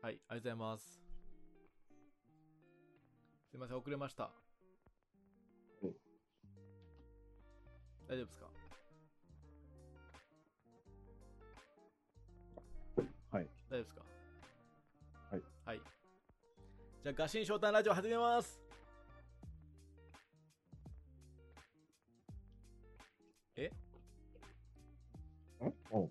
はい、ありがとうございます。すいません、遅れました。うん大丈夫ですか？はい。大丈夫ですか？はい。はい。じゃあ、ガシン翔太ラジオ始めます。え？ん？う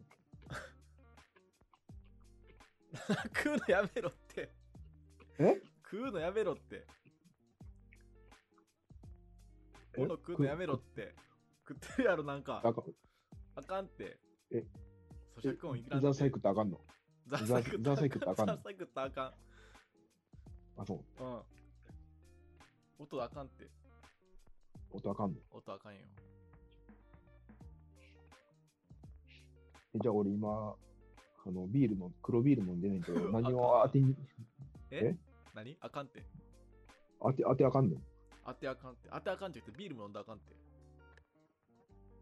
食うのやめろって。え？食うのやめろって。え？物食うのやめろって。食ってるやろ、なんか。あかん。あかんって。え？咀嚼音いくらザーサイ食ったらあかんの？ザザーサイ食ったらあかんの？ザーサイ食ったらあかん。あ、そう。うん。音あかんって。音あかんの？音あかんよ。えじゃあ俺今、あの、ビールの、黒ビール飲んでないけど、何を当てに、え？え？何？あかんって。当て、当てあかんの？当てあかんって。当てあかんって言ってビールも飲んだらあかんって。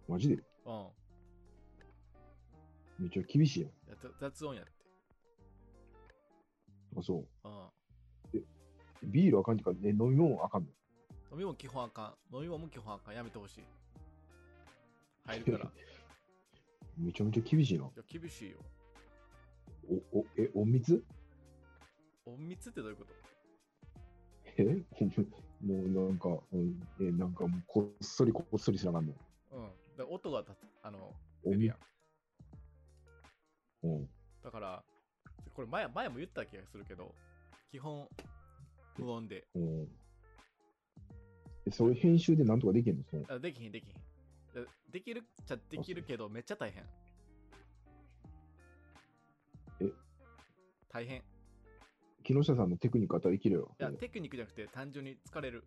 マジで？うん。めっちゃ厳しいやん。やつ雑音やって。あ、そうん。う。ビールあかんっていうか、ね、飲み物あかんの？飲み物基本あかん。飲み物も基本あかん。やめてほしい。入るから。いめちゃめちゃ厳しいな。や、厳しいよ。お、お、え、隠密隠密ってどういうこと？え？もうなんか、うんえ、なんかもうこっそりこっそりしなあかんの。うん。だから音がたあの、お出るやん。うん。だから、これ前前も言った気がするけど、基本、無音で。うん。え、それ編集でなんとかできんの？そのあできひん、できひん。でできるっちゃできるけど、めっちゃ大変。大変。い木下さんのテクニックあったらできるよ。や、テクニックじゃなくて単純に疲れる。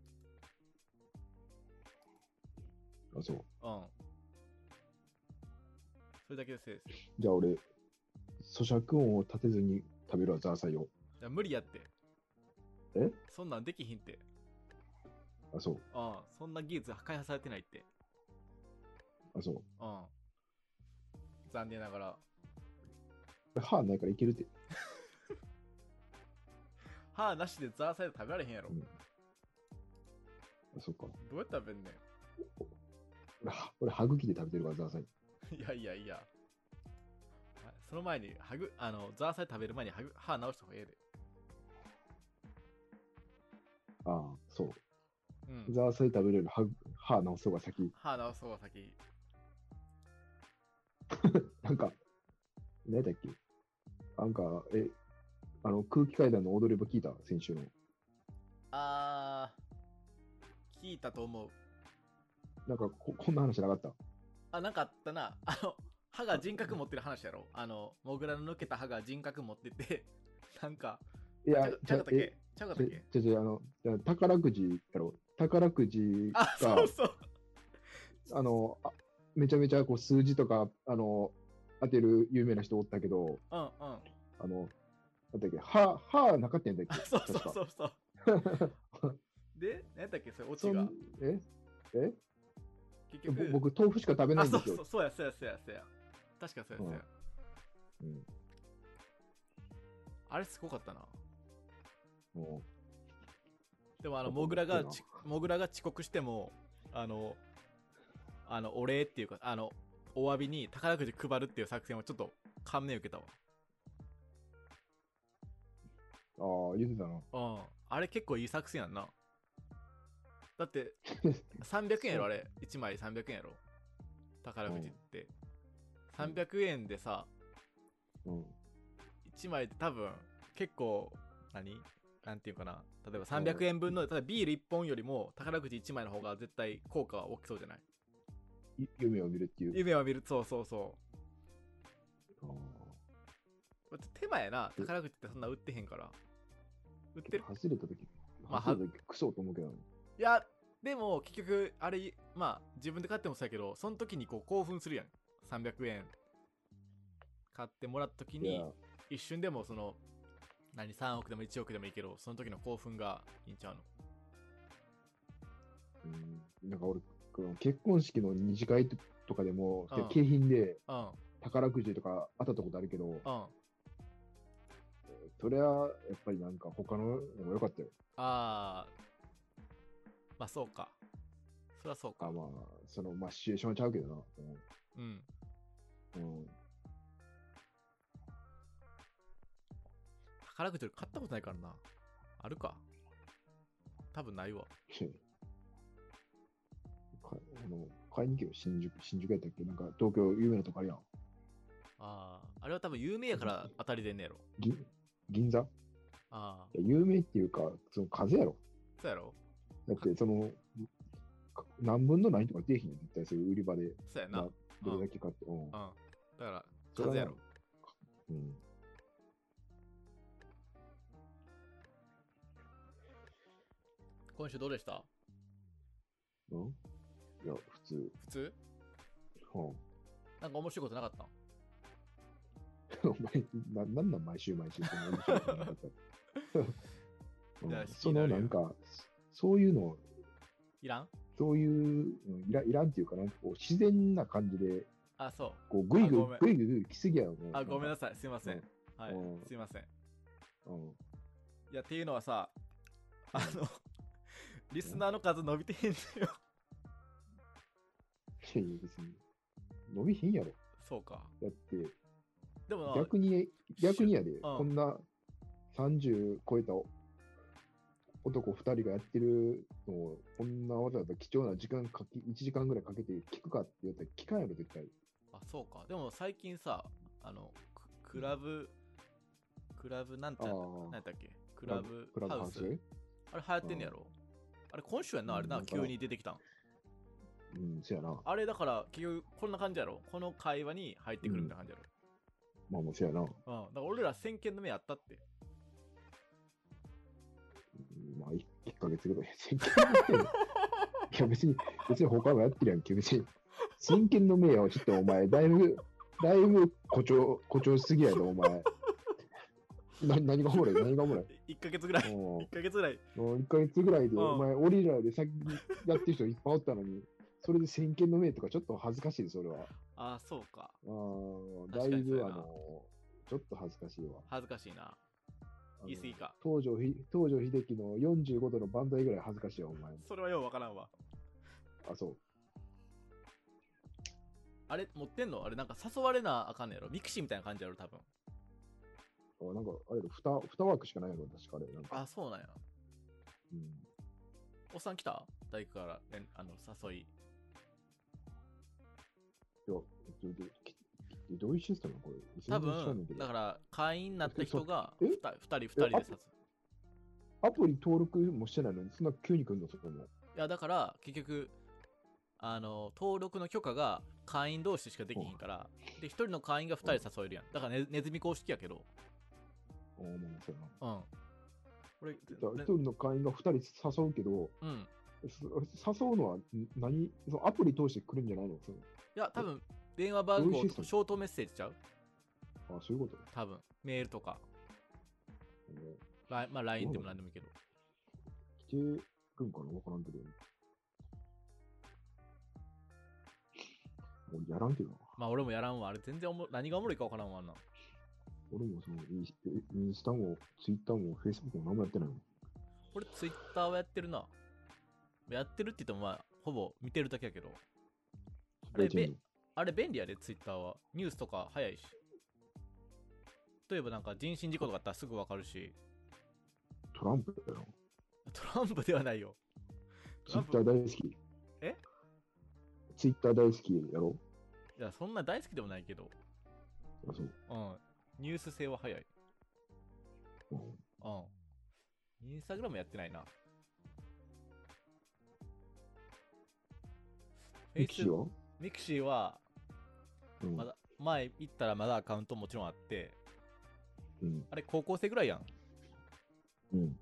あ、そう。うん。それだけでせいですよ。じゃあ俺、咀嚼音を立てずに食べるわ、ザーサイを。いや、無理やって。え？そんなんできひんって。あ、そう。うん。そんな技術開発されてないって。あ、そう。うん。残念ながら。歯ないからいけるって。歯なしでザーサイド食べられへんやろ。うんあ、そっか。どうやって食べんね俺、は俺歯茎で食べてるから、ザーサイ。ん。いやいやいや。その前に、はぐ、あの、ザーサイ食べる前に歯ぐ歯直した方がええで。ああ、そう。うん。ザーサイ食べれる歯歯直す方が先。歯直す方が先。なんか、何だっけ？なんか、え、あの、空気階段の踊れば聞いた先週の。あー、聞いたと思う。なんかこ、こんな話なかった？あ、なんかあったな。あの、歯が人格持ってる話やろ？あの、モグラの抜けた歯が人格持ってて、なんか、いやちゃう、かったっえけちゃうかったっけ？ちょ、ちょ、あの、宝くじやろ？宝くじあ、がそう、そう。あのあ、めちゃめちゃこう数字とか、あの、当てる有名な人おったけど、うんうん。あ、あの、なんだっけ、歯、歯なかったんだっけ？そうそうう。そうそう。で、何やったっけ？それ、オチが。え？え？ぼ結局、僕、豆腐しか食べなあ、いんですよそうそう、。そうや、そうや、そうや、そうや。確かそうや、そうや。うんあれすごかったな。もでもあの、モグラがモグラが遅刻しても、あの、あの、お礼っていうか、あの、お詫びに宝くじ配るっていう作戦をちょっと感銘受けたうああ、言ってたな。わ。うん。あれ結構いい作戦やんな。だって、300円やろ、あれ。1枚300円やろ。宝くじって。300円でさ、うん。1枚で多分、結構、何？なんていうかな。例えば300円分の、例えばビール1本よりも宝くじ1枚の方が絶対効果は大きそうじゃない？い夢を見るっていう。夢を見る、そうそうそう。手間やな、宝くじってそんな売ってへんから。売ってる？ー外れた時、まあ外れた時クソと思うけどね。いや、でも結局、あれ、まあ自分で買ってもそうやけど、その時にこう興奮するやん。300円買ってもらった時に一瞬でもその、何、3億でも1億でもいいけど、その時の興奮がいいんちゃうの？うん、なんか俺、結婚式の二次会とかでも、うん景品でうん、宝くじとか当たったことあるけど、うん。それは、やっぱりなんか他ののも良かったよ。ああ、まあそうか。そりゃそうか。あまあ、その、まあ、シチュエーションはちゃうけどな。うん。うん。うん。宝くじ買ったことないからな。あるか。多分ないわ。かあの買いに行けよ、新宿、新宿やったっけ？なんか東京有名なとこあるやん。ああ、あれは多分有名やから当たりでんねやろ。銀銀座？いああ、や有名っていうか、その数やろ。そうやろだって、その、か何分の何とか出えへんよ、絶対そういう売り場で、そうやな。どれだけ買って。うん。だから、それは数やろ。うん。今週どうでした？うん？いや、普通。普通？うんなんか面白いことなかった？んお前、ななんなん毎週毎週その面白いことなかったうんそのなんか、そういうの、いらん？そういう、うんいらいらんっていうか、なんかこう自然な感じで、あ、そう。こうぐいぐいぐいぐいぐい来すぎやよ。もうあ、ごめんなささい。すいません。はいうん。すいません。い。うんいや、っていうのはさ、あの、リスナーの数伸びてへんのよ。いやいや、別に。伸びひんやろ。そうか。だって、でもな、逆に、逆にやで、ん。こんな30超えた男2人がやってるのを、こんなわざわざ貴重な時間かけ、1時間ぐらいかけて聞くかって言ったら聞かんやろ、絶対。あ、そうか。でも最近さ、あの、ククラブ、クラブなんてあなんー。なんやったっけ？クラブクラブハウス？あれ流行ってんねやろ？あれ今週やんな、あれな、急に出てきたん。うん、そやな。あれだから、結局こんな感じやろ。この会話に入ってくるみたいな感じやろ、まあもうそやな。うん、だから俺ら先見の目あったって。うんまあ、1, ヶ月ぐらい。先見の明 いや、別に、別に他もやってるやんけ。別に、真剣の明はちょっとお前、だいぶ、だいぶ誇張、誇張しすぎやで、お前。な何がおもろい？何がおもろい？1ヶ月ぐらい。も1ヶ月ぐらい。う、もう1ヶ月ぐらいで、うんお前、俺らで先にやってる人いっぱいおったのに、それで先見の明とかちょっと恥ずかしいで、それは。ああ、そうか。あーだいぶ、あの、ちょっと恥ずかしいわ。恥ずかしいな。言い過ぎか。東條ひ東條英機の45度のバンダイぐらい恥ずかしいわ、お前。それはようわからんわ。あ、そう。あれ持ってんの？あれなんか誘われなあかんねやろ？ミクシーみたいな感じやろ多分。あなんか、あれだ、2, 二枠しかないやろ、確かあれ。なんかあ、そうなんや。うん、おっさん来た？大工からあの誘い。いや、どどういうシステムこれ？多分、どだから会員になった人がえ 2, 人、二人、二人で誘う。アプリ登録もしてないの？に、そんな急に来るの、そこも。いや、だから結局、あの、登録の許可が会員同士しかできひんから、で、1人の会員が2人誘えるやん。だからね、ネズミ公式やけど、あまあ、そうやな。うん。俺、じゃあ、一人の会員が二人誘うけど、うん。そ誘うのはん何そのアプリ通して来るんじゃないの？そのいや、多分電話番号とショートメッセージちゃう？あ、そういうこと？多分メールとか、ねラインまあ LINE でも何でもいいけど。来てくんかな？わからんけど。俺やらんけどな。まあ俺もやらんわ。あれ全然おも何がおもろいかわからんわな。俺もそのインスインスタもツイッターもフェイスブックも何もやってないもん。俺ツイッターはやってるな。やってるって言ってもまあほぼ見てるだけやけど。あれ大丈夫あれ便利やで、ツイッターは。ニュースとか早いし。例えばなんか人身事故とかあったらすぐわかるし。トランプやろ。トランプではないよ。トツイッター大好き。え？ツイッター大好きやろ？いや、そんな大好きでもないけど。あ、そう。うん。ニュース性は早い。うんうん。インスタグラムやってないな。ミクシーは？ミクシー？は、うん。まだ、前行ったらまだアカウントもちろんあって、うん。あれ高校生ぐらいやん。うん。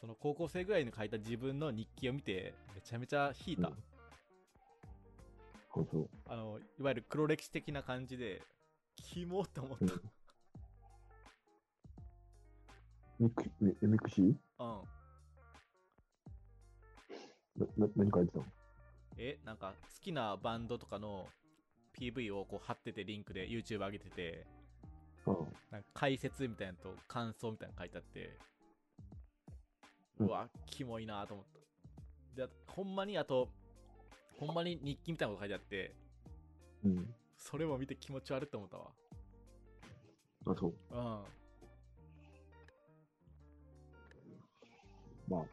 その高校生ぐらいに書いた自分の日記を見て、めちゃめちゃ引いた。うんあ、の、いわゆる黒歴史的な感じで、キモって思った。うんミクミミクシー？うん。な、な、何書いてたの？え、なんか好きなバンドとかの PV をこう貼っててリンクで YouTube 上げてて、うん。なんか解説みたいなのと感想みたいなの書いてあって、ううんわ、キモいなと思った。で、ほんまに、あと、ほんまに日記みたいなこと書いてあって、うん。それも見て気持ち悪いって思ったわ。あ、そう。うん。まあ、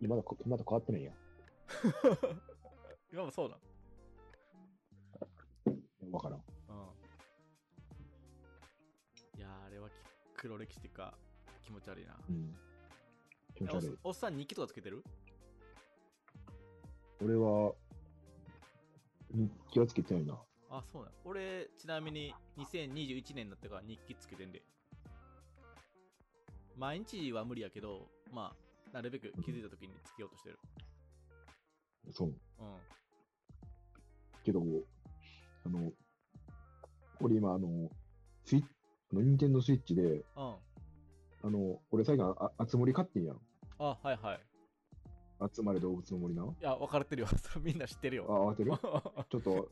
今だ、まだ変わってないや。今もそうなん。わからん。うん。いやー、あれはき黒歴史っていうか、気持ち悪いな。うん。気持ちおっ悪い。おっさん日記とかつけてる？俺は、日記はつけてないな。あ、そうなん。俺、ちなみに2021年になってから日記つけてんで。毎日は無理やけど、まあ、なるべく気づいた時につけようとしてる。そう。うん。けど、あの、俺今、あの、スイッあの、ニンテンドースイッチで、うん。あの、俺最後、あ、あつ森買ってんやん。あ、はいはい。集まれ動物の森な。いや、分かれてるよ。みんな知ってるあ、よ。慌てる？ちょっと、ちょ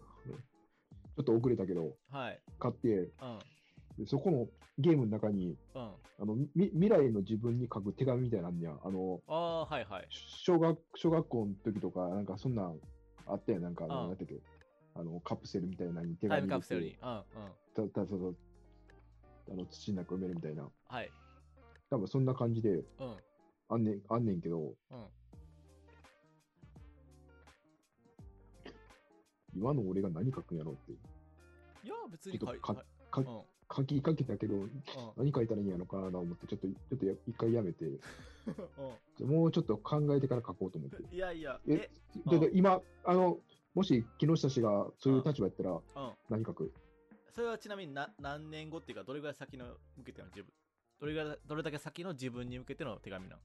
っと遅れたけど、はい。買って、うん。でそこのゲームの中に、うん。あの、み未来の自分に書く手紙みたいなんねや。あの、ああ、はいはい。小学、小学校の時とか、なんかそんなんあったやん。なんか、うんなんだっけ、あの、カプセルみたいなのに手紙カプセルに。うんうん。たたそうそうあの土の中埋めるみたいな。はい。多分そんな感じでうん。あんねんあんねんけど、うん。今の俺が何書くんやろって。いや、別に書いちょっとかはいかうん。うん。書きかけたけど、何書いたらいいんやろかなと思って、ちょっと、ちょっとや一回やめて、もうちょっと考えてから書こうと思って。いやいや、ええ、でで今、あの、もし木下氏がそういう立場やったらうん。何書く？それはちなみにな何年後っていうか、どれぐらい先の向けての自分、どれぐらい、どれだけ先の自分に向けての手紙な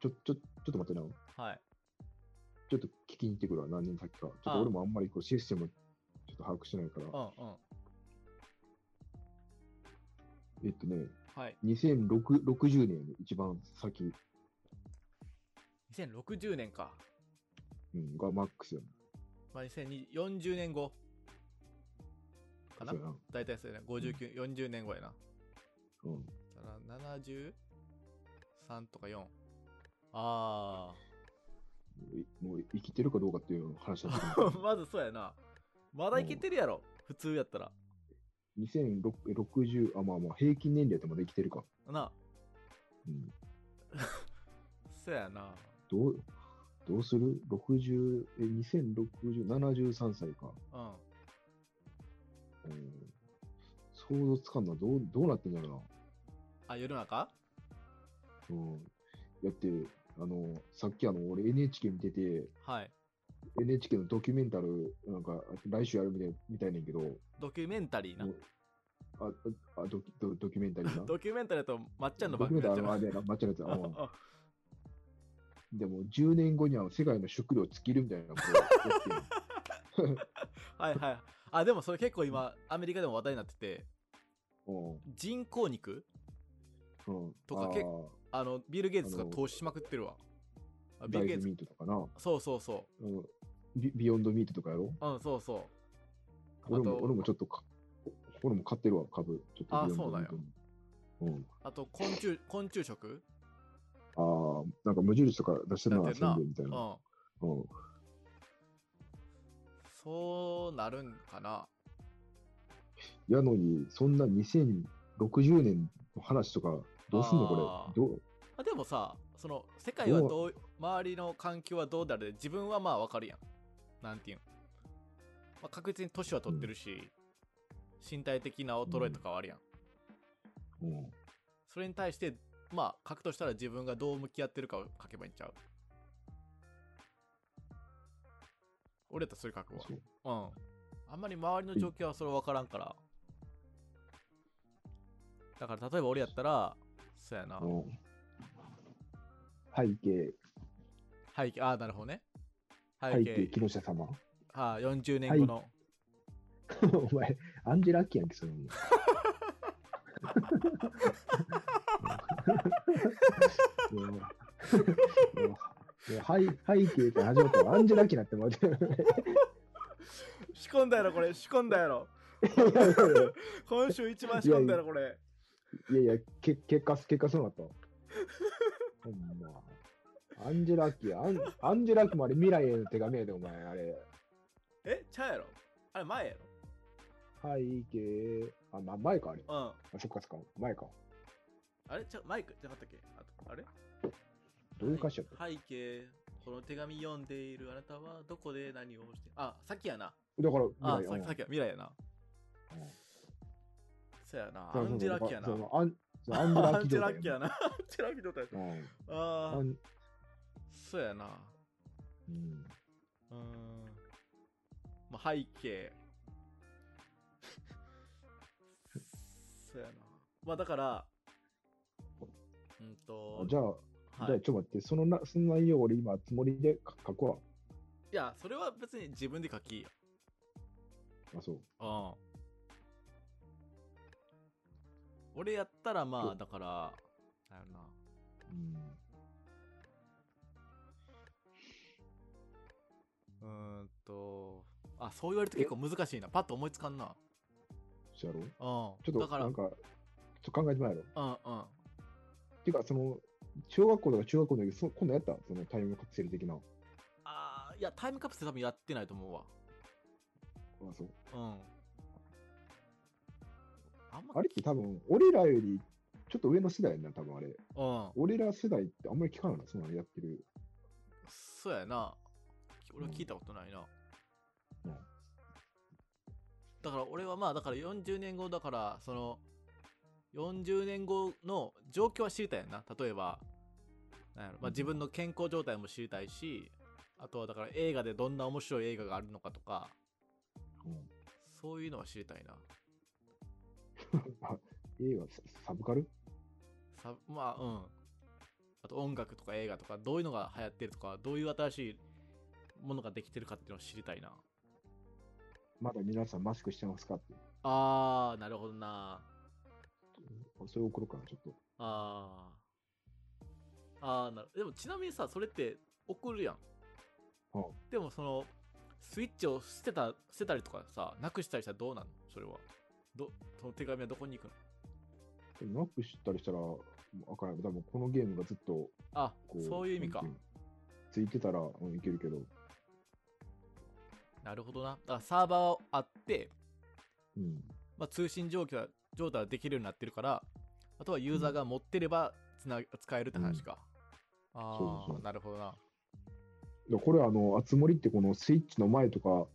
ちょ、ちょ、ちょっと待ってな。のはい。ちょっと聞きに行ってくるわ、何年先か。ちょっとあ俺もあんまりこうシステムちょっと把握してないから。うんうん。えっとね、はい。2060年一番先、2060年か。うん、がマックスやな。まあ、2040年後かな？大体そうやな。59、40年後やな。うん。だから 73? とか4。あいもう生きてるかどうかっていう話だったあ。まずそうやな。まだいけてるやろ。普通やったら。2060、あ、まあまあ、平均年齢ってまだ生きてるか。な。うん。そうやな。どう、どうする ?60、え、2060、73歳か。うん。うん。想像つかんな。どう、どうなってんやろあ、世の中？な。うん。だって、あの、さっきあの、俺 NHK 見てて、はい。NHK のドキュメンタル、なんか、来週やるみたいみたいねんけど、ドキュメンタリーな？あ、ああドキドドキュメンタリーな？ドキュメンタリーだとまっちゃんの番組やっちゃうメンタリーあれやな、抹茶のやつ でも、10年後には世界の食料尽きるみたいな はいはい。あ、でもそれ結構今、アメリカでも話題になってて、ん人工肉？うん。うん。とかけあの、ビル・ゲイツとか投資しまくってるわ。あビル・ゲイツ大豆ミートとかな。そうそうそうんビビヨンドミートとかやろ？う。うん、そうそう。俺も俺もちょっとか、俺も買ってるわ、株。ちょっとあそうなんやミートのうん。あと、昆虫、昆虫食？ああ、なんか無印とか出してるな。せんべいみたいうな。ん。うん。そうなるんかな。やのに、そんな2060年の話とか、どうすんのこれ？どう？あでもさ、その、世界はどう、周りの環境はどうだれ、自分はまあわかるやん。なんていうん。まあ、確実に年は取ってるし、身体的な衰えとかはあるやん。うん。それに対して、まあ、書くとしたら自分がどう向き合ってるかを書けばいいんちゃう俺やったらそれ書くわ。うん。あんまり周りの状況はそれ分からんから。だから例えば俺やったら、そうやな。うん背景、背景、ああ、なるほどね。背背景景、、木下様。ああ、40年後の。お前、アンジェラ・アキやんけ、それもう。もうもうもう背背景から始まったらアンジェラ・アキになってもらって。仕込んだやろ、これ。仕込んだやろ。いやいやいや今週一番仕込んだらこれ。いやいや、け結果、結果そうなった。ほんま。アンジェラ・アキや、アンアンジェラ・アキもあれ未来への手紙やで、お前、あれ。えちゃうやろ？あれ前や背景、あ、ま、前か、あれ。ろうん。あ、そっかそっか、前か。あれ？ちゃうマイクじゃなかったっけ？あとあれ？どういう歌詞やった、背景、この手紙読んでいるあなたはどこで何をして？あ、さっきやな。だから、あ、未来ささっきや、未来やな。うんそうやな。アンジェラッキやなそ。のアンアンジェラ・アアンジェラキ状態ッキやな。アンジェラッキ状態。うんああ、そうやな。うん。うーん。まあ、背景。そうやな。まあ、だから、うんと、じゃあ、はいじゃあちょっと待って、そのなその内容俺今、つもりで書書くわ。いや、それは別に自分で書きよ。あ、そう。うん。俺やったらまあ、だから、なんやろな。うん。うーんと、あ、そう言われると結構難しいな。パッと思いつかんな。そうやろ？うん。ちょっと、だから、うんなんか、ちょ考えてもらえろ。うん。ていうか、その、小学校とか中学校の時、そ今度やった？そのタイムカプセル的な。あ、あーいや、タイムカプセル多分やってないと思うわ。そう。うん。あんま、あれって多分、俺らよりちょっと上の世代やんな、多分あれ。うん。俺ら世代ってあんまり聞かないな、そんなのやってる。そうやな。俺は聞いたことないな。うんだから俺はまあ、だから40年後だから、その、40年後の状況は知りたいやんな。例えば、なんやろまあ、うん自分の健康状態も知りたいし、あとはだから映画でどんな面白い映画があるのかとか、うん。そういうのは知りたいな。あ、映画サ、サブカル？さまあ、うん。あと音楽とか映画とか、どういうのが流行ってるとか、どういう新しいものができてるかっていうのを知りたいな。まだ皆さんマスクしてますかって。あー、なるほどな。それ送ろうかな、ちょっと。あー。あー、なるでもちなみにさ、それって送るやん。うんでもその、スイッチを捨てた、捨てたりとかさ、なくしたりしたらどうなん？のそれは。ど、その手紙はどこに行くの？でもなくしたりしたら、もうあかんやろ。多分このゲームがずっと、あそういう意味かなん。ていうのついてたら、うん、いけるけど。なるほどな。だからサーバーあって、うん。まあ、通信状況状態ができるようになってるから、あとはユーザーが持ってればつな使えるって話か。あそうそうあ、なるほどな。でこれあの、あつ森ってこのスイッチの前とか、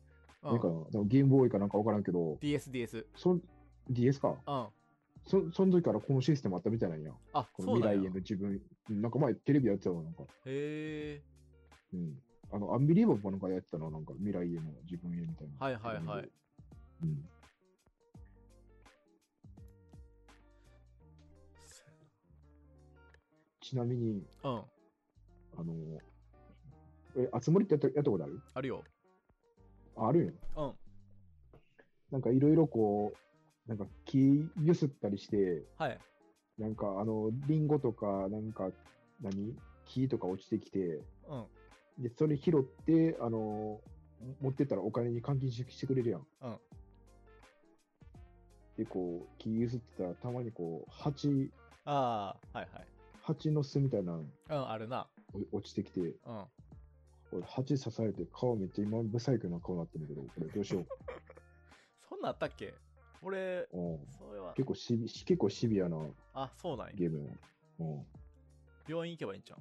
うんなんかゲームボーイかなんかわからんけど、DS、DS。そん DS かうん。そその時からこのシステムあったみたいなんや。あ、この未来への自分。うんなんか前テレビやってたわ、なんか。へえ。うん。あの、アンビリーバボーなんかやってたな、なんか未来への自分へみたいな。はいはいはい。うん。ちなみに、うん。あの、え、あつ森ってやったやったことある？あるよ。ああるんや。うん。なんかいろいろこう、なんか木ゆすったりして、はい。なんかあの、リンゴとか、なんか、何？木とか落ちてきて、うん。で、それ拾って、あの、持ってったらお金に換金ししてくれるやん。うん。で、こう、木ゆすってたら、たまにこう、蜂、ああ、はいはい。蜂の巣みたいなのうん、あるな。お落ちてきて、うん。俺、蜂刺されて顔めっちゃ今、ブサイクな顔になってるけど、これどうしよ そんなんあったっけ？俺、それは、結構シビ、結構シビアなあ、そうなんや。ゲーム。うん。病院行けばいいんじゃん。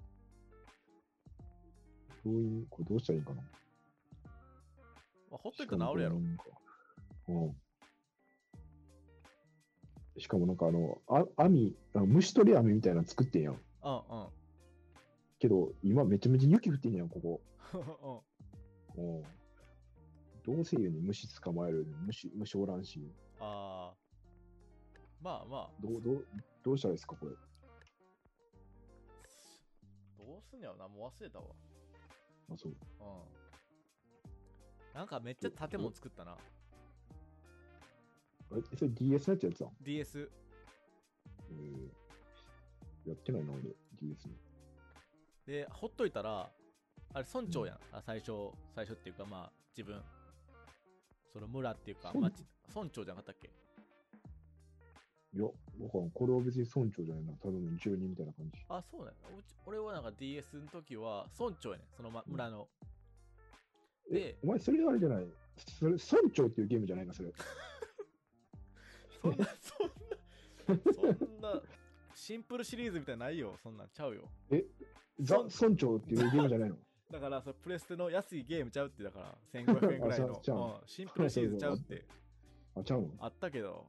病院、これどうしたらいいんかな？まあ、ほっといたら治るやろ。うん。しかもなんかあの、あ網、あの虫取り網みたいなの作ってんやん。うんうん。けど、今めちゃめちゃ雪降ってんやん、ここ。うん。うん。どうせ言うに虫捕まえる虫、虫おらんし。ああ。まあまあ、どう、どう、どうしたらいいですか、これ。どうすんやろな、もう忘れたわ。あ、そう。うん。なんかめっちゃ建物作ったな。え、それ DS のやつやつだ。DS。えー、やってないな、俺、DS。で、ほっといたら、あれ村長やん。あ最初、最初っていうかまあ、自分。その村っていうか、町、村長じゃなかったっけ？いや、わからん。これは別に村長じゃないな。ただの住人みたいな感じ。あ、そうね。うち俺はなんか DS の時は村長やねんその、ま、村の。えで、お前、それあれじゃない？それ、村長っていうゲームじゃないな、それ。そんな、そんな、そんな、シンプルシリーズみたいなのないよ。そんなんちゃうよ。ザ・村長っていうゲームじゃないの？だから、それプレステの安いゲームちゃうって、だから、1500円ぐらいのうんシンプルシリーズちゃうって、あ、ちゃうの？あったけど、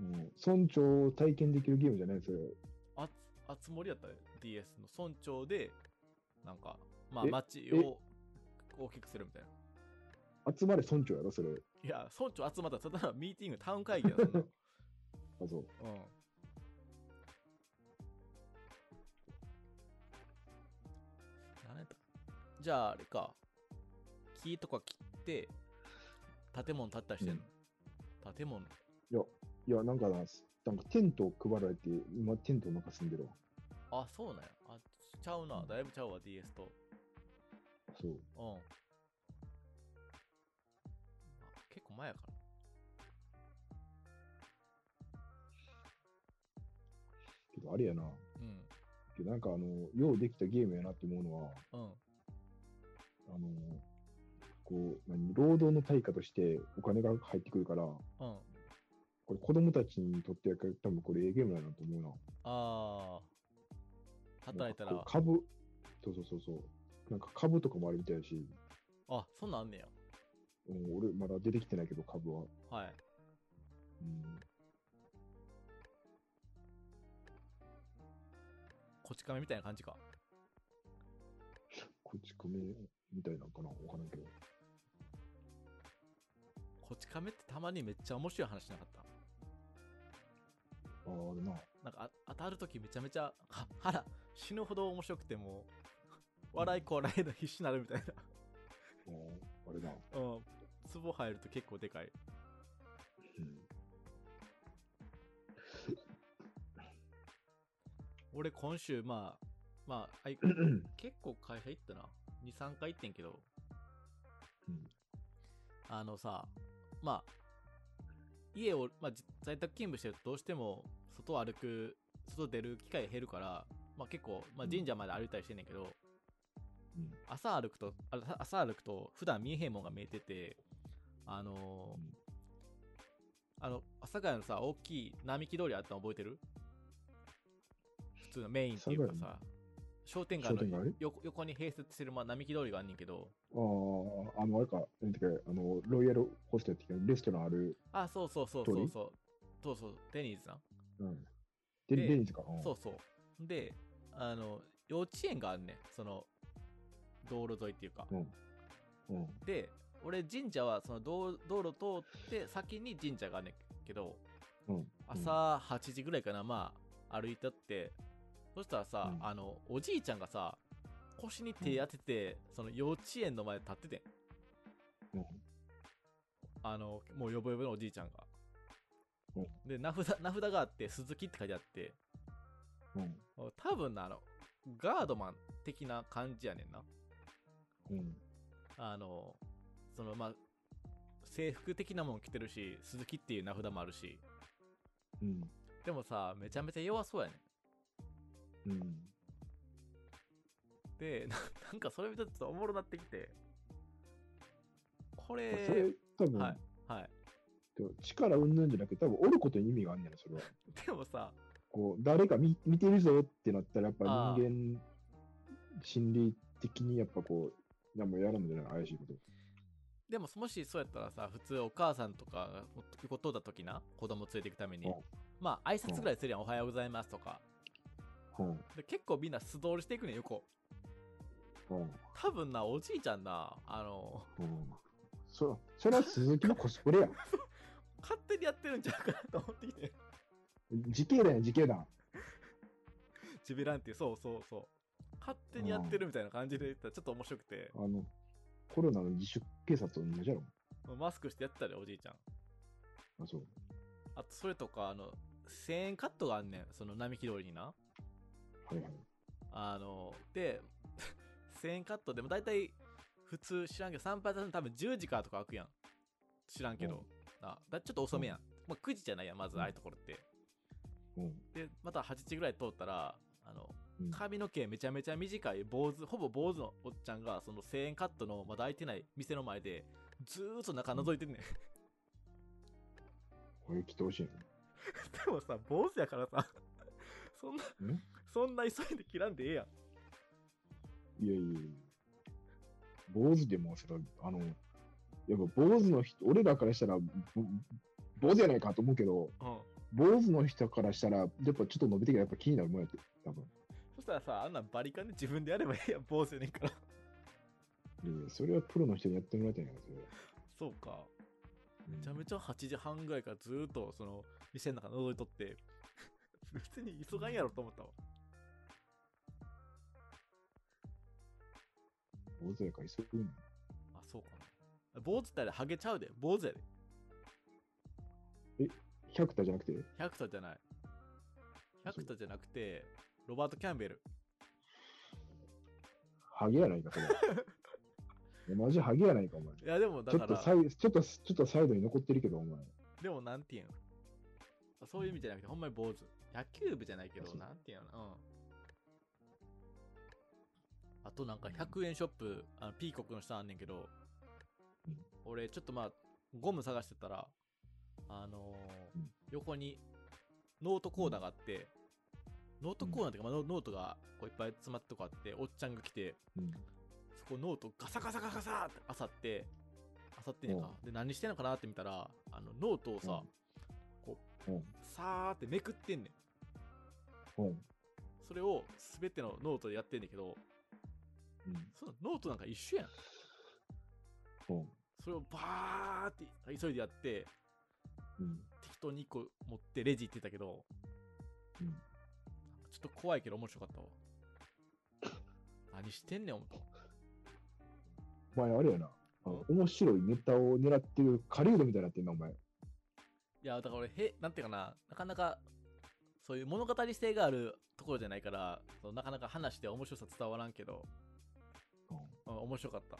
うん村長を体験できるゲームじゃない？それ。あつ、あつ森やった？ね。DS の村長で、なんか、まあ、え街を大きくするみたいな。集まれ村長やろ、それ。いや、村長集まったら、ただのミーティング、タウン会議だそんなの あ、そう。うん。じゃあ、あれか。木とか切って、建物建ったりしてんの、建物いや、なんかな、なんかテントを配られて、今テントの中住んでるわ。あ、そうなんや。あ、ちゃうな。だいぶちゃうわ、DS と。そう。うん。あ結構前やから。けど、あれやな。うん。けどなんかあの、ようできたゲームやなって思うのは、うん。あの、こう、何、労働の対価としてお金が入ってくるから、うん。これ子供たちにとっては多分これええゲームだなと思うな。あー。働いたら株、そうそうそうそう。なんか株とかもあるみたいだし、あ、そんなんあんねや。うん、俺まだ出てきてないけど株は。はい。うん、こち亀みたいな感じか。こち亀みたいなのかなわからんけど。こち亀ってたまにめっちゃ面白い話なかった？ああ、あれな。なんかあ当たるときめちゃめちゃ、は腹、死ぬほど面白くてもう、笑いこらえるの必死になるみたいあーあれな。な。うん。ツボ入ると結構でかい。うん。俺今週、まあ、まあ、あい 結構会社行ったな。2、3回行ってんけど、うん。あのさ、まあ、家を、まあ、じ在宅勤務してるとどうしても外を歩く、外出る機会減るから、まあ結構、まあ神社まで歩いたりしてんねんけど、うん。朝歩くと、あ朝歩くと普段見えへんもんが見えてて、あのーうん。あの、阿佐ヶ谷のさ、大きい並木通りあったの覚えてる？普通のメインっていうかさ、商店街の横横に併設してる、まあ、並木通りがあんねんけど、ああ、あの、あれか、なんていうか、あの、ロイヤルホステルっていうかレストランある、あ、そうそうそうそうそう、そうそう、デニーズさん。うん。デニーズか。うんそうそう。で、あの、幼稚園があんねん、その、道路沿いっていうか。うん。で、俺神社はその道道路通って先に神社があんねんけど、うん。朝8時ぐらいかな、まあ、歩いてって、そしたらさ、うんあの、おじいちゃんがさ、腰に手当てて、その幼稚園の前で立っててん。うん。あの、もうよぼよぼのおじいちゃんが。うんで、名札、名札があって、鈴木って書いてあって、うん。多分な、あの、ガードマン的な感じやねんな。うん。あの、その、まあ、制服的なもん着てるし、鈴木っていう名札もあるし、うん。でもさ、めちゃめちゃ弱そうやねん。うん。で、な なんかそれ見たらちょっとおもろなってきて、こそれ、れ、多分、はい、はい。力うんぬんじゃなくて、多分おることに意味があんねんな、それは。でもさ、こう、誰か見見てるぞってなったら、やっぱ人間、心理的にやっぱこう、何もやるんじゃない怪しいこと。でももしそうやったらさ、普通お母さんとかが横通った時な、子供連れて行くためにうん、まあ挨拶ぐらいするやん、おはようございますとか。うん。で結構みんな素通りしていくねん、横。うん。多分な、おじいちゃんな、あの、うん。そ、それは鈴木のコスプレや。勝手にやってるんちゃうかなと思ってきて。時系団や、時系団。ジビランティ、そうそうそう。勝手にやってるみたいな感じで言ったらちょっと面白くて、あの、コロナの自主警察と同じやろ。マスクしてやってたで、おじいちゃん。あ、そう。あと、それとか、あの、1000円カットがあんねん、その並木通りにな。あの、で、1000円カットでも大体、普通知らんけど、参拝さん多分10時からとか開くやん。知らんけど、あだちょっと遅めやん、まあ、9時じゃないやんまずああいうところって、うん。でまた8時ぐらい通ったらあのうん。髪の毛めちゃめちゃ短い坊主ほぼ坊主のおっちゃんがその1000円カットのまだ開いてない店の前でずーっと中覗いてんねん、これ来てほしい でもさ坊主やからさそんなの。ん？そんな急いで切らんでええやん。いやいやいや。坊主でもそれ、あの、やっぱ坊主の人、俺らからしたら、坊主やないかと思うけど、うん坊主の人からしたら、やっぱちょっと伸びてきたや。っぱ気になるもんや。って、多分。そしたらさあんなバリカンで自分でや。ればええや。ん坊主や。ねんからいや。それはプロの人にや。ってもらいたいんや、そ。そうかめちゃめちゃ8時半ぐらいからずっとその店の中覗いとって別に急がんや。ろと思ったわ坊主やから急ぐんあそうか。な坊主ってあれハゲちゃうで。坊主やで。百田じゃなくて？百田じゃない。百田じゃなくてロバート・キャンベル。ハゲやないか、それ。マジハゲやないか、お前。いやでもだちょからっとサイちょっと、ちょっとサイドに残ってるけど、お前。でもなんていうん？そういう意味じゃなくてほんまに坊主。野球部じゃないけどなんていうの？うんあとなんか100円ショップあのピーコックの下あんねんけど、うん。俺ちょっとまあゴム探してたらあのーうん。横にノートコーナーがあって、ノートコーナーっていうか、まあ、ノノートがこういっぱい詰まってとこあっておっちゃんが来てうん。そこノートガサガサガサガサってあさってあさってんやんか、で何してんのかなって見たらあのノートをさ、うん。さーってめくってんねん。それを全てのノートでやってんだけどうん。そのノートなんか一緒やんうん。それをバーって急いでやってうん。適当に1個持ってレジ行ってたけどうん。ちょっと怖いけど面白かったわ 何してんねん思ったお前、あれやな。面白いネタを狙ってる狩人みたいになってんな、お前。いやだから俺へなんていうかななかなかそういう物語性があるところじゃないからなかなか話して面白さ伝わらんけど、うんうん、面白かった。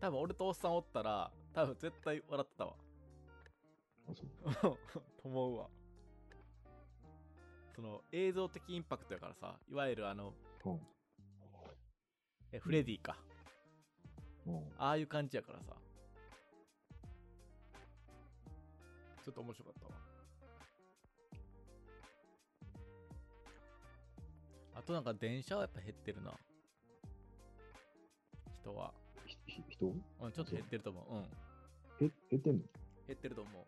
多分俺とおっさんおったら多分絶対笑ってたわ。あ、そう。と思うわ。その映像的インパクトやからさいわゆるあのうん。えフレディか。うん。ああいう感じやからさ。ちょっと面白かったわ。あとなんか電車はやっぱ減ってるな人は。人？うんちょっと減ってると思う。うん。へ減ってんの？減ってると思う。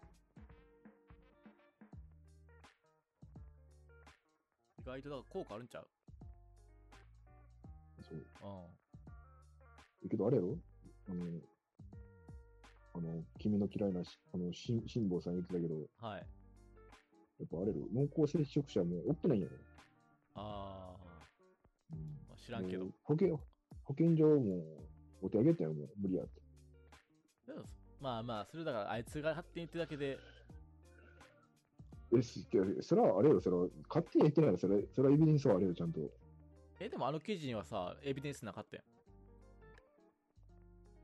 意外とだから効果あるんちゃう？そう。うん。えけど、あれやろ？あの、あの、君の嫌いなし、あの、し辛坊さん言ってたけど、はい。やっぱあれやろ？濃厚接触者もうおってないんやろ、あうん。ー、まあ、知らんけど。もう保険、保健所もお手上げたよ、もう無理やっまあまあそれだからあいつが勝手に言ってるだけで。え、すいやそれはあれよ、それは勝手に言ってないよ、それ、それはエビデンスはあれよ、ちゃんと。えでもあの記事にはさエビデンスなかったやん。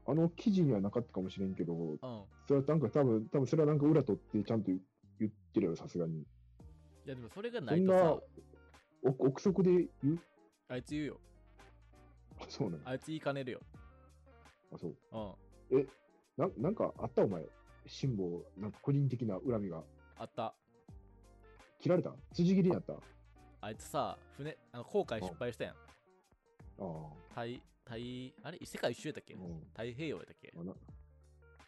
あの記事にはなかったかもしれんけど、うん。それはなんか多分、多分それはなんか裏取ってちゃんと言言ってるよ、さすがに。いやでもそれがなそんないとさお憶測で言う？あいつ言うよあ、そうなの？あいつ言いかねるよ。あ、そう。うん。ななんかあった？お前、辛抱、なんか個人的な恨みが。あった。切られた？辻切りになった？ああいつさ船あの航海失敗したやん。あ。太太あれ？世界一周やったっけ？うん。太平洋やったっけ？あな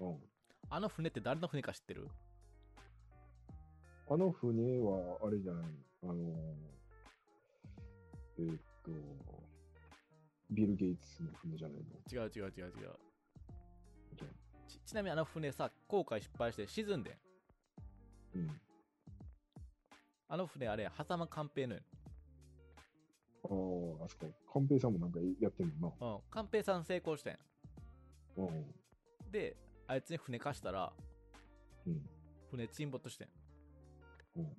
うん。あの船って誰の船か知ってる？あの船は、あれじゃない。あのー、えーっと、ビル・ゲイツの船じゃないの？違う違う違う違うちちなみにあの船さ航海失敗して沈んでんうん。あの船あれ狭間寛平のよああ、あそこ。寛平さんもなんかやってんのうん寛平さん成功したやんな。うん。であいつに船貸したらうん。船沈没してんうん。うん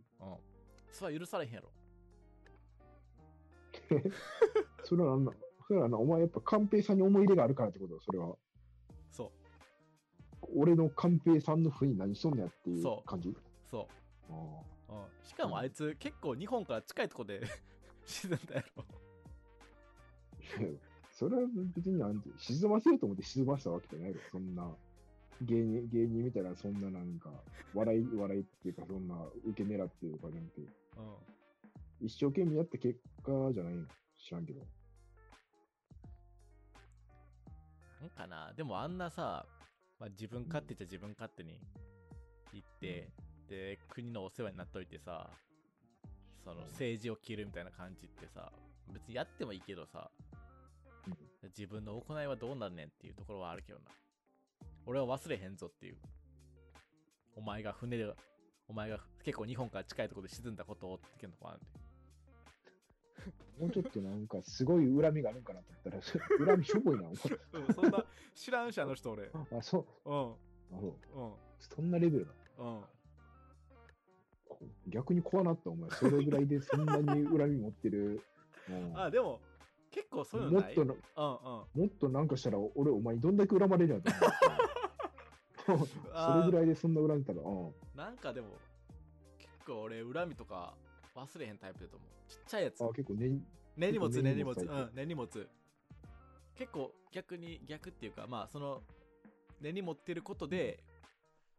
それは許されへんやろ それはなんな、それはな、お前やっぱ寛平さんに思い入れがあるからってことそれは。そ俺の寛平さんのふに何しとんのやっていうそう。感じ？そあう、うん、しかもあいつ結構日本から近いとこで 沈んだやろそれは別になんて、沈ませようと思って沈ませたわけじゃないよ。そんな、芸人、芸人みたいな、そんななんか、笑い、笑いっていうか、そんな、受け狙っていうかなくて、うん。一生懸命やった結果じゃないの知らんけど。んかな。でもあんなさ、まあ、自分勝手じゃ自分勝手に行って、で国のお世話になっといてさそのうん。政治を切るみたいな感じってさ別にやってもいいけどさ、うん。自分の行いはどうなんねんっていうところはあるけどな。俺は忘れへんぞっていう。お前が船でお前が結構日本から近いところで沈んだことをっていうのもあるんでもうちょっとなんか、すごい恨みがあるんかなと思ったら、恨みしょぼいな、そんな知らんしあの人俺あ、そう。うんあそううんそんなレベルだ。うん逆に怖なった、お前。それぐらいでそんなに恨み持ってる。うんあでも結構そういうのない？もっとな、うんうんもっとなんかしたら、俺、お前にどんだけ恨まれるんやと思 う。それぐらいでそんな恨んでたら、うん。なんかでも結構俺恨みとか忘れへんタイプだと思う。ちっちゃいやつ。あ、結構ね、根に持つ根に持つうん根に持つ。結構逆に逆っていうかまあその根に持ってることで、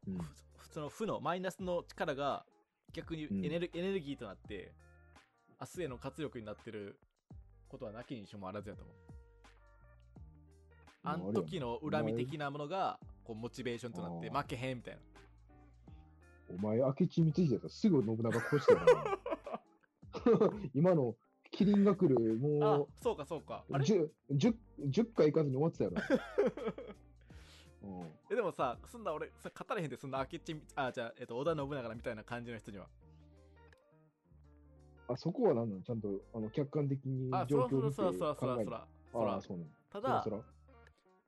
うん。ふその負のマイナスの力が逆にエうん。ネル,、エネルギーとなって明日への活力になってることはなきにしもあらずやと思う。あん時の恨み的なものがこうモチベーションとなって負けへんみたいな。お前、明智光秀だったらすぐ信長殺したよな。今の、キリンが来る、あもそうかそうか。うあれ？10, 10, 10回行かずに終わってたよな。うん。えでもさそんな俺さ語れへんでそんな明智あじゃあ、えっと、織田信長みたいな感じの人には。あそこは何なのちゃんとあの客観的にあそら状況を見てそらそらそらそらそ考える。らそら。そうね。ただそら。そ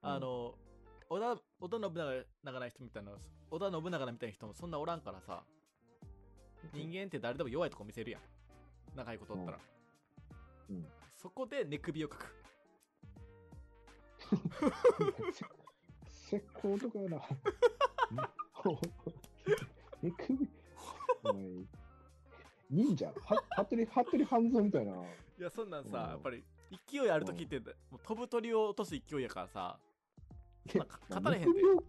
あの織田織田信長な人みたいな織田信長みたいな人もそんなおらんからさ。人間って誰でも弱いとこ見せるやん長いことおったら、うんそこで寝首をかくせ石膏とかやな。え、首。お前、忍者？は服部、服部半蔵みたいな。いやそんなんさうんやっぱり勢いある時ってもう飛ぶ鳥を落とす勢いやからさそんなか語れへんで寝首を、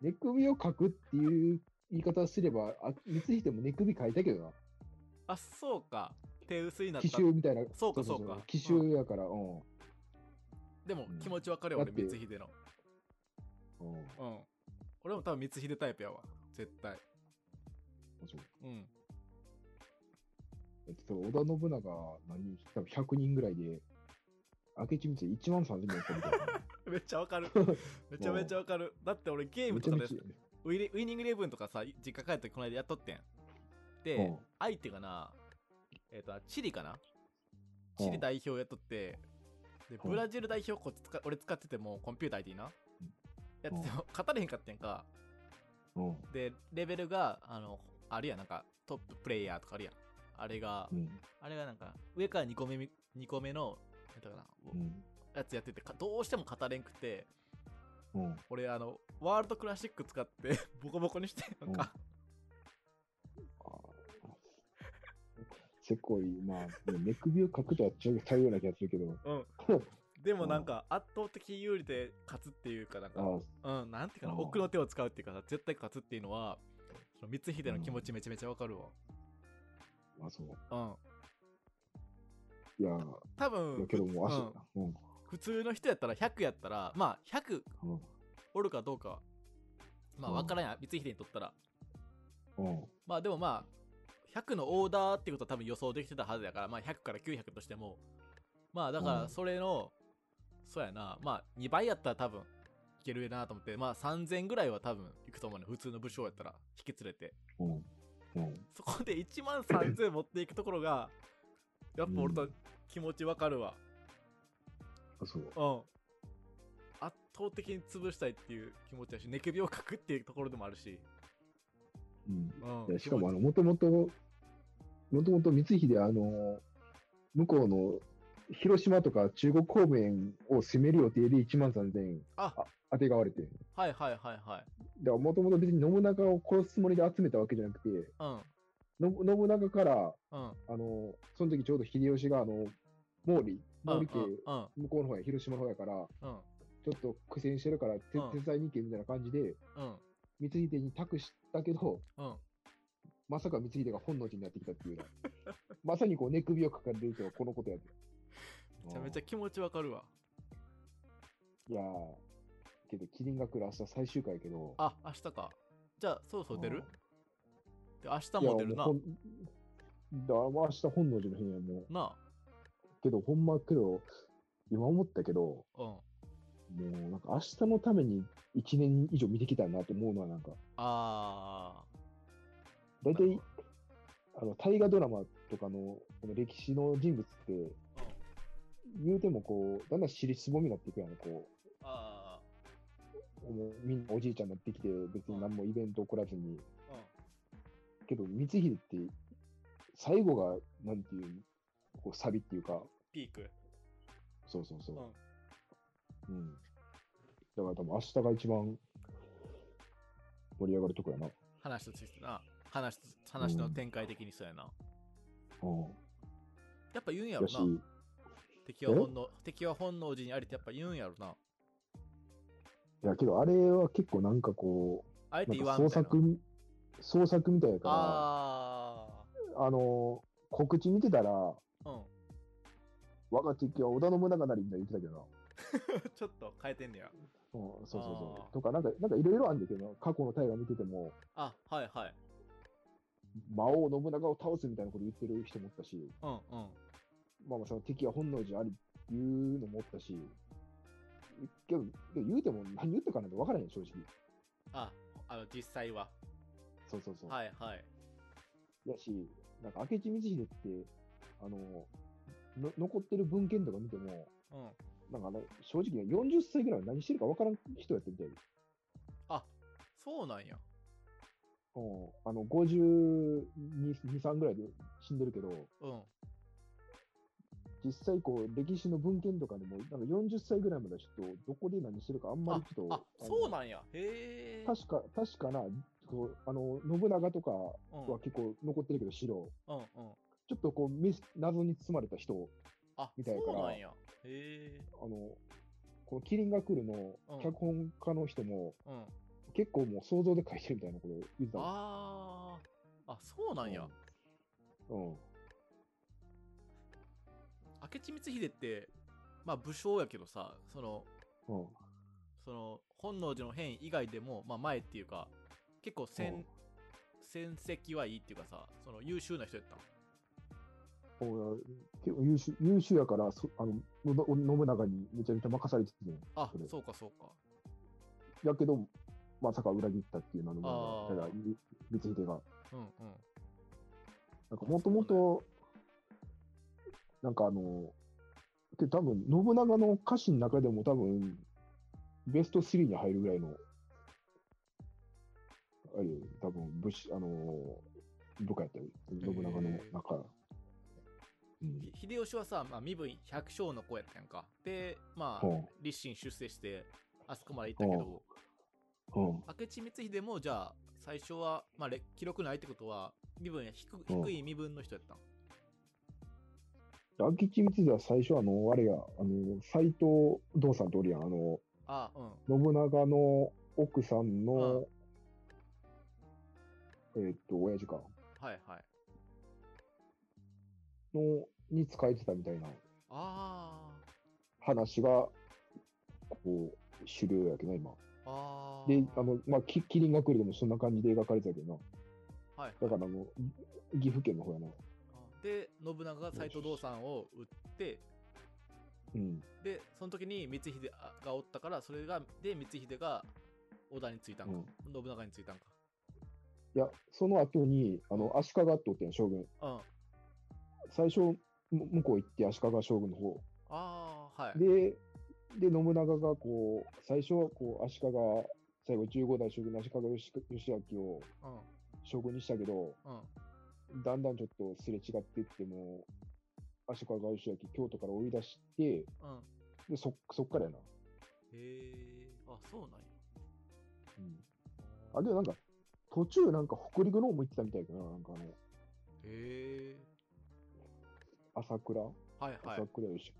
寝首をかくっていう言い方をすれば、あ光秀も寝首かいたけどな。あそうか。手薄になった。奇襲みたいな。そうかそうか。奇襲やから、うん。でもうん。気持ちわかるよ俺光秀の。うん。うん。俺も多分光秀タイプやわ絶対。そう。うん。えっと、織田信長、何、多分100人ぐらいで、明智光秀1万3000人やったみたいな。めっちゃわかる。めちゃめちゃわかる。だって俺ゲームめとかでウィニングイレブンとかさ実家帰ってこの間やっとってんで、うん。相手がなえっ、とチリかな？うんチリ代表やっとってでうん。ブラジル代表こっち使俺使っててもコンピューター IT な？やってても勝たれへんかってんか。うん。でレベルがあのあるやん。なんかトッププレイヤーとかあるやん。あれが、うん。あれがなんか上から2個目み2個目のなんだかな、うん。やつやっててかどうしても語れんくてうん。俺あのワールドクラシック使って ボコボコにしてなんか、せこい、まあ、寝首をかくとは違うたような気がするけど、うん。でもなんか圧倒的有利で勝つっていうかなんか、あうん、なんていうかな、奥の手を使うっていうかさ、絶対勝つっていうのは、その光秀の気持ちめちゃめちゃわかるわ。あ、あ、そう。うん。いや、い多分や、けどもう足、うんうん。普通の人やったら100やったら、まあ100うん。おるかどうかは、まあうんわからんやん、光秀にとったら。うん。まあでもまあ、100のオーダーっていうことは多分予想できてたはずやから、まあ100から900としても、まあだかうんらそれの、そうやな、まあ2倍やったら多分いけるなと思って、まあ3000ぐらいは多分いくと思うね、普通の武将やったら引き連れて。うん。うん。そこで1万3000持っていくところが、やっぱ俺と気持ちわかるわ。あ、そう。うん。圧倒的に潰したいっていう気持ちだし、寝首をかくっていうところでもあるし。うん。うん。しかも、あの、もともと、もともと光秀、あの、向こうの広島とか中国方面を攻める予定で1万3000円あ。当てがわれて、はいはいはいはい。だからもともと別に信長を殺すつもりで集めたわけじゃなくて、うん。の信長から、うん。あの、その時ちょうど秀吉が、あの、毛利、毛利家、向こうの方や、広島の方やから、うん。ちょっと苦戦してるから、てうん。手伝いに行けみたいな感じで、うん。光秀に託したけど、うんまさか光秀が本能寺になってきたっていうな。まさにこう、寝首をかかれるとはこのことやで。めちゃめちゃ気持ちわかるわ。いやー、けど、キリンが来る明日最終回やけど、あ明日か。じゃあそろそろ出る？で明日も出るな。だ明日本能寺の変やもう。なけど、ほんまけど、今思ったけど、あうん。もうなんか明日のために1年以上見てきたなと思うのはなんか、あ大体、あの、大河ドラマとかのこの歴史の人物って、言うてもこう、だんだん尻すぼみになっていくやん、こーあう、もうみんなおじいちゃんになってきて、別に何もイベント起こらずに、けど、光秀って、最後が、なんていう、こう、サビっていうか、ピーク。そうそうそう。うん。うん。だから多分明日が一番盛り上がるとこやな。話としてな話と話の展開的にそうやな、うん。やっぱ言うんやろな。敵は本能敵は本能寺にありってやっぱ言うんやろな。いやけどあれは結構なんかこあえう、なんかて言わん創作、創作みたいやから、ああの、告知見てたら、あうん。我が敵は織田信長なりみたいな言ってたけど。な。ちょっと変えてんねや。うん、そうそうそう。とか、なんか、なんかいろいろあるんだけどな、過去の大河見てても、あはいはい魔王信長を倒すみたいなこと言ってる人もおったし、うんうんまあまあその敵は本能寺ありっていうのもおったし、けど、けど言うても何言ったかなんて分からへん、正直。ああの実際はそうそうそう。はいはいやし、なんか明智光秀って、あの、の残ってる文献とか見ても、うんなんかね、正直ね、40歳ぐらいは何してるか分からん人やったみたいで。あそうなんやうん、あの、52、3ぐらいで死んでるけど、うん。実際こう、歴史の文献とかでも、なんか40歳ぐらいまではちょっと、どこで何してるかあんまりちょっと、あそうなんや。へえ。確か、確かな、あの、信長とかうん。は結構残ってるけど、城、うんうん。ちょっとこう、ミス謎に包まれた人、あみたいやからそうなんや。へえ。あの、このキリンが来るのうん。脚本家の人も、うん結構もう想像で書いてるみたいなことを言ってたのあー。あそうなんや、うん。明智光秀ってまあ武将やけどさそのうん。その本能寺の変以外でも、まあ、前っていうか結構戦,、うん。戦績はいいっていうかさその優秀な人やったん。俺結構優秀優秀やから、そあのの信長にめちゃめちゃ任されてて、あそうかそうか。やけど、まさか裏切ったっていうのも、だから、光秀が。うんうん。なんかもともと、なんかあの、で多分信長の歌詞の中でも多分、ベスト3に入るぐらいの、あれよ、多分武士、あの部下やったよ、信長の中。うん。ひ秀吉はさ、まあ、身分百姓の子やったやんか。でまあう。ん立身出世してあそこまで行ったけどう。ん明智光秀もじゃあ最初は、まあ、れ記録ないってことは身分や低うん。低い身分の人やったん？明智光秀は最初、あの、あれや、あの、斎藤道さんとおるやん、あの、あうん。信長の奥さんの、えーっと、親父か、はいはい。の、に仕えてたみたいな。あ話が、こう、主流やけどな、今。で、あの、まあ、きキリンが来るでもそんな感じで描かれてたけどな。はいだから、あの、岐阜県の方やな。で信長が斎藤道さんを撃ってうん。でその時に光秀がおったからそれがで光秀が織田についたんか、信長についたんかいや、その後に、あの、足利っておってん、将軍。うん最初、む向こう行って足利将軍の方。ああはいで、で、信長がこう、最初はこう、足利、最後15代将軍の足利義義明をうん将軍にしたけど、うんだんだんちょっとすれ違っていっても、足利義明、京都から追い出して、うんで、そそっからやな。へえあそうなんや。うん、あ、でもなんか、途中なんか北陸の方も行ってたみたいだな、なんかあの、へえ朝倉、はいはい。朝倉よし、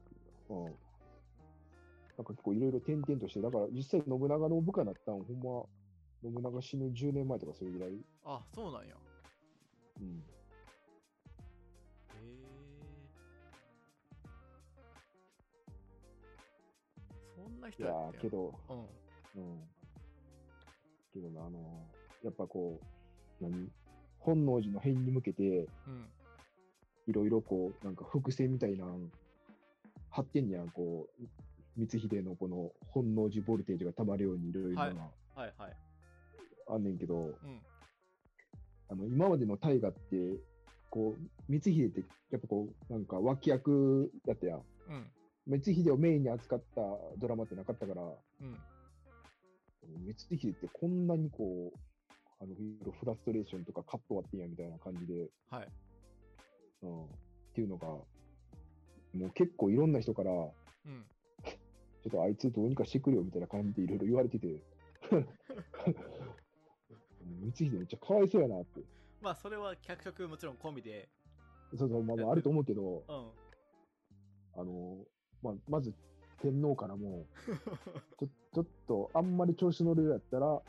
うん。なんか結構いろいろ転々として、だから実際信長の部下になったん、ほんま、信長死ぬ10年前とかそれぐらい。あそうなんやうん。へえそんない人やけど、うんうん。けどな、あのやっぱこう、何？本能寺の変に向けて、うんいろいろこう、なんか伏線みたいなん、張ってんやん、こう、光秀のこの本能寺ボルテージがたまるようにいろいろな、はい。はいはい。あんねんけど、うん。あの、今までの大河って、こう、光秀って、やっぱこう、なんか脇役だったやん。うん。光秀をメインに扱ったドラマってなかったから、うん。光秀ってこんなにこう、あの、フラストレーションとかカットあってんやみたいな感じで、はい。うん、っていうのが、もう結構いろんな人から、うん。ちょっとあいつどうにかしてくれよみたいな感じでいろいろ言われてて、う ん光秀めっちゃかわいそうやなって。まあそれは脚色もちろん込みで。そうそう、まあ、まああると思うけど、うん。あの、まあ、まず天皇からも、ちょちょっとあんまり調子乗るようやったら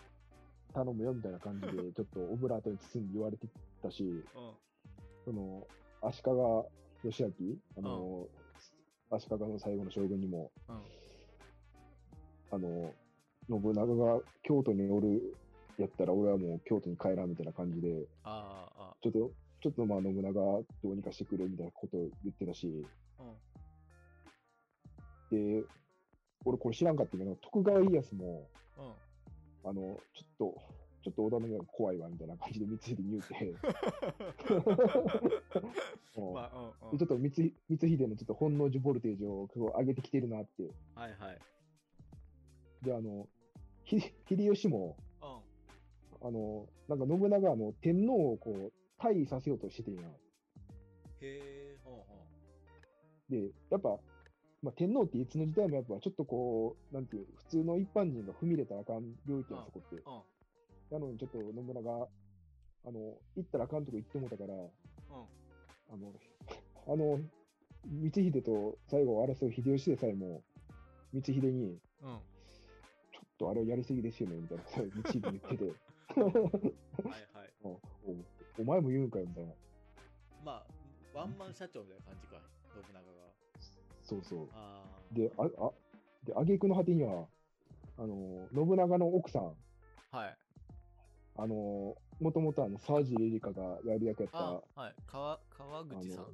頼むよみたいな感じで、ちょっとオブラートに包んで言われてたし、うん。その、足利義明、あの、足利の最後の将軍にも、うんあの、信長が京都におるやったら俺はもう京都に帰らんみたいな感じで、あああちょっと、ちょっとまあ信長どうにかしてくれみたいなことを言ってたし、うん。で、俺これ知らんかったけど、徳川家康も、うん。あの、ちょっと、ちょっと織田信長怖いわみたいな感じで光秀に言うて、うんまあうんうん。でちょっと光光秀のちょっと本能寺ボルテージを上げてきてるなって。はいはいで、あの、ひ秀吉も、うん。あの、なんか信長はあの天皇をこう、退位させようとしててんやん。へえほうほで、やっぱ、まあ、天皇っていつの時代もやっぱちょっとこう、なんていう、普通の一般人が踏み入れたらあかん領域やん、うん。そこって。ううん。なのにちょっと信長、あの、行ったらあかんとこ行ってもうたから、うん。あの、あの、光秀と最後を争う秀吉でさえも、光秀に、うんとあれはやりすぎですよね、みたいなことを光秀に言ってて、はいはい。おおお前も言うんかよ、みたいな。まあワンマン社長みたいな感じか信長が。そうそう。ああで、あ、あ、で、挙句の果てには、あの、信長の奥さん、はい。あの、もともとあの、沢尻エリカがやる役やった、あはい。川川口さん？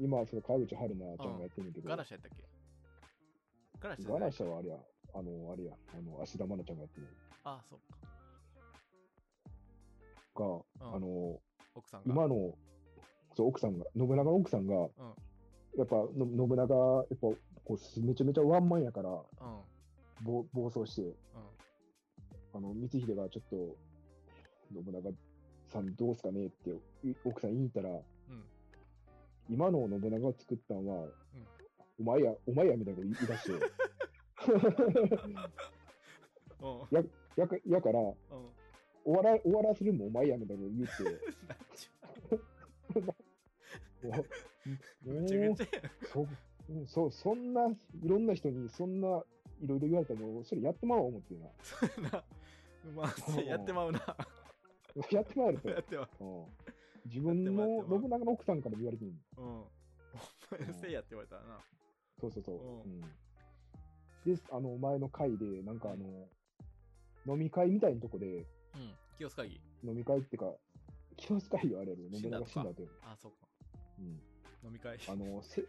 今はその川口春奈ちゃんがやってるんだけど、ガラシャやったっけ？ガラシャはあれや、あの、あれや、あの、芦田愛菜ちゃんがやってる。あそっか。が、うん。あの、奥さんが。今の、そう、奥さんが、信長の奥さんが、やっぱ、の信長、やっぱ、こう、めちゃめちゃワンマンやから、うん。暴暴走して、うん。あの、光秀がちょっと、信長さんどうすかねって、い奥さん言いに行ったら、うん。今の信長を作ったんは、うん。お前や、お前やみたいなこと言い出して、う んややかやから、うん。終わら終わらせるのもお前やみたいなこと言って、めちゃめちゃやそうんそそんないろんな人にそんないろいろ言われたらもうそれやってまおう思ってな。そうやな。まあやってまうな。やってまうと やってまう。うん。自分の信長の奥さんから言われてるうん。お前せいやって言われたらな。そうそうそう。ううんで、あの、前の回で、なんかあの、飲み会みたいなとこで、うん。清須会議飲み会ってか、清須会よ、あれやろ、信長が死んだ後やろあそうか。うん。飲み会。あの、せ、せ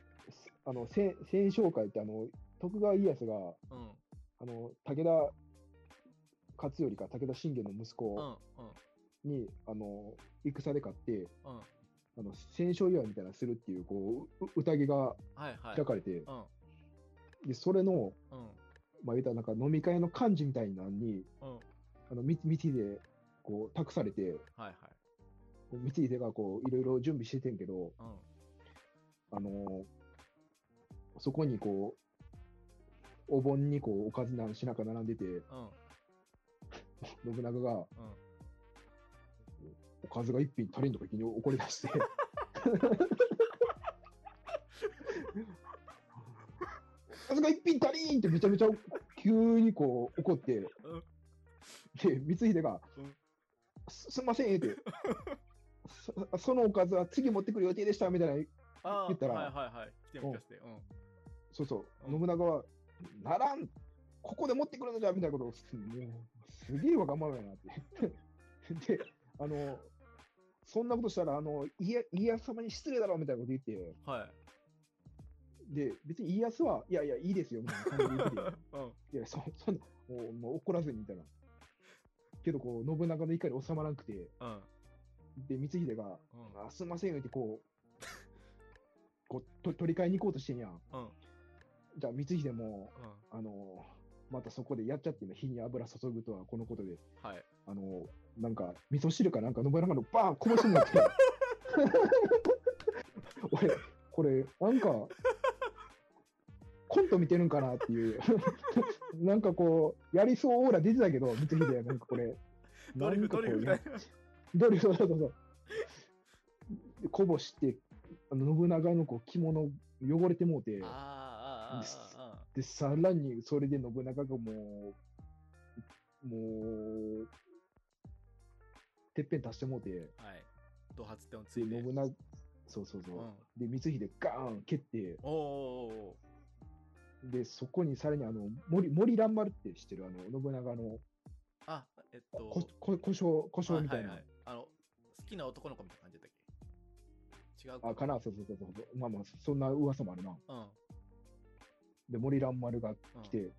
あの、せ戦勝会って、あの、徳川家康が、うん。あの、武田勝頼か、武田信玄の息うん子うん。に、あの、戦で勝って、うん。あの、戦勝祝いみたいなのするっていう、こう、う宴がはいはい。開かれて、うんで、それの、うん。まあ、言ったらなんか飲み会の幹事みたいなのに、うん。あの、み、みつで、こう、託されて、はいはい。こう三井秀がこういろいろ準備しててんけど、うん。あのーそこにこう、お盆にこうおかずなんしなか並んでて、うん。信長が、うん。数が一品足りんとか気に怒り出して。数が一品足りんってめちゃめちゃ急にこう怒って、で、光秀が、うんすすんませんって、そそのおかずは次持ってくる予定でしたみたいな、言ったらはいはいはい。来てみかして。うん。そうそう、うん信長は、ならん、ここで持ってくるのじゃみたいなことを、すもうすげえわがままやなって。で、あの、そんなことしたら、あの、家家康様に失礼だろみたいなこと言って、はい。で、別に家康は、いやいや、いいですよみたいな感じで言ってて、うん。いや、そ そんな、もうもう怒らずにみたいな。けど、こう、信長の怒り収まらなくて、うん。で、光秀が、うん。あすんませんよって、こう、こうと取り替えに行こうとしてんやん。うん。じゃあ、光秀も、うん。あの、またそこでやっちゃって火に油注ぐとはこのことで、はい。あの、なんか、味噌汁かなんか信長のバーンこぼしてもらって、俺、これ、なんか、コント見てるんかなっていう、なんかこう、やりそうオーラ出てたけど、光秀、なんかこれ、ドリフ、ドリフみたいな。ドリフ、そうそうそう。でこぼして、あの信長のこう着物汚れてもうて、で、さらにそれで信長がもう、もう、てっぺん足してもうて。はい。ドハツってのつで、いて。信長、そうそうそう。うん。で、光秀ガーン蹴って、おーおーおーで、そこにさらにあの、森、森蘭丸って知ってる？あの、信長のあ、えっと。こ、こ、故障、故障みたいな。はいはいはいあの、好きな男の子みたいな感じだったっけ？違うあ、かな？そうそうそうそう。まあまあ、そんな噂もあるな。うん。で、森蘭丸がうん来て、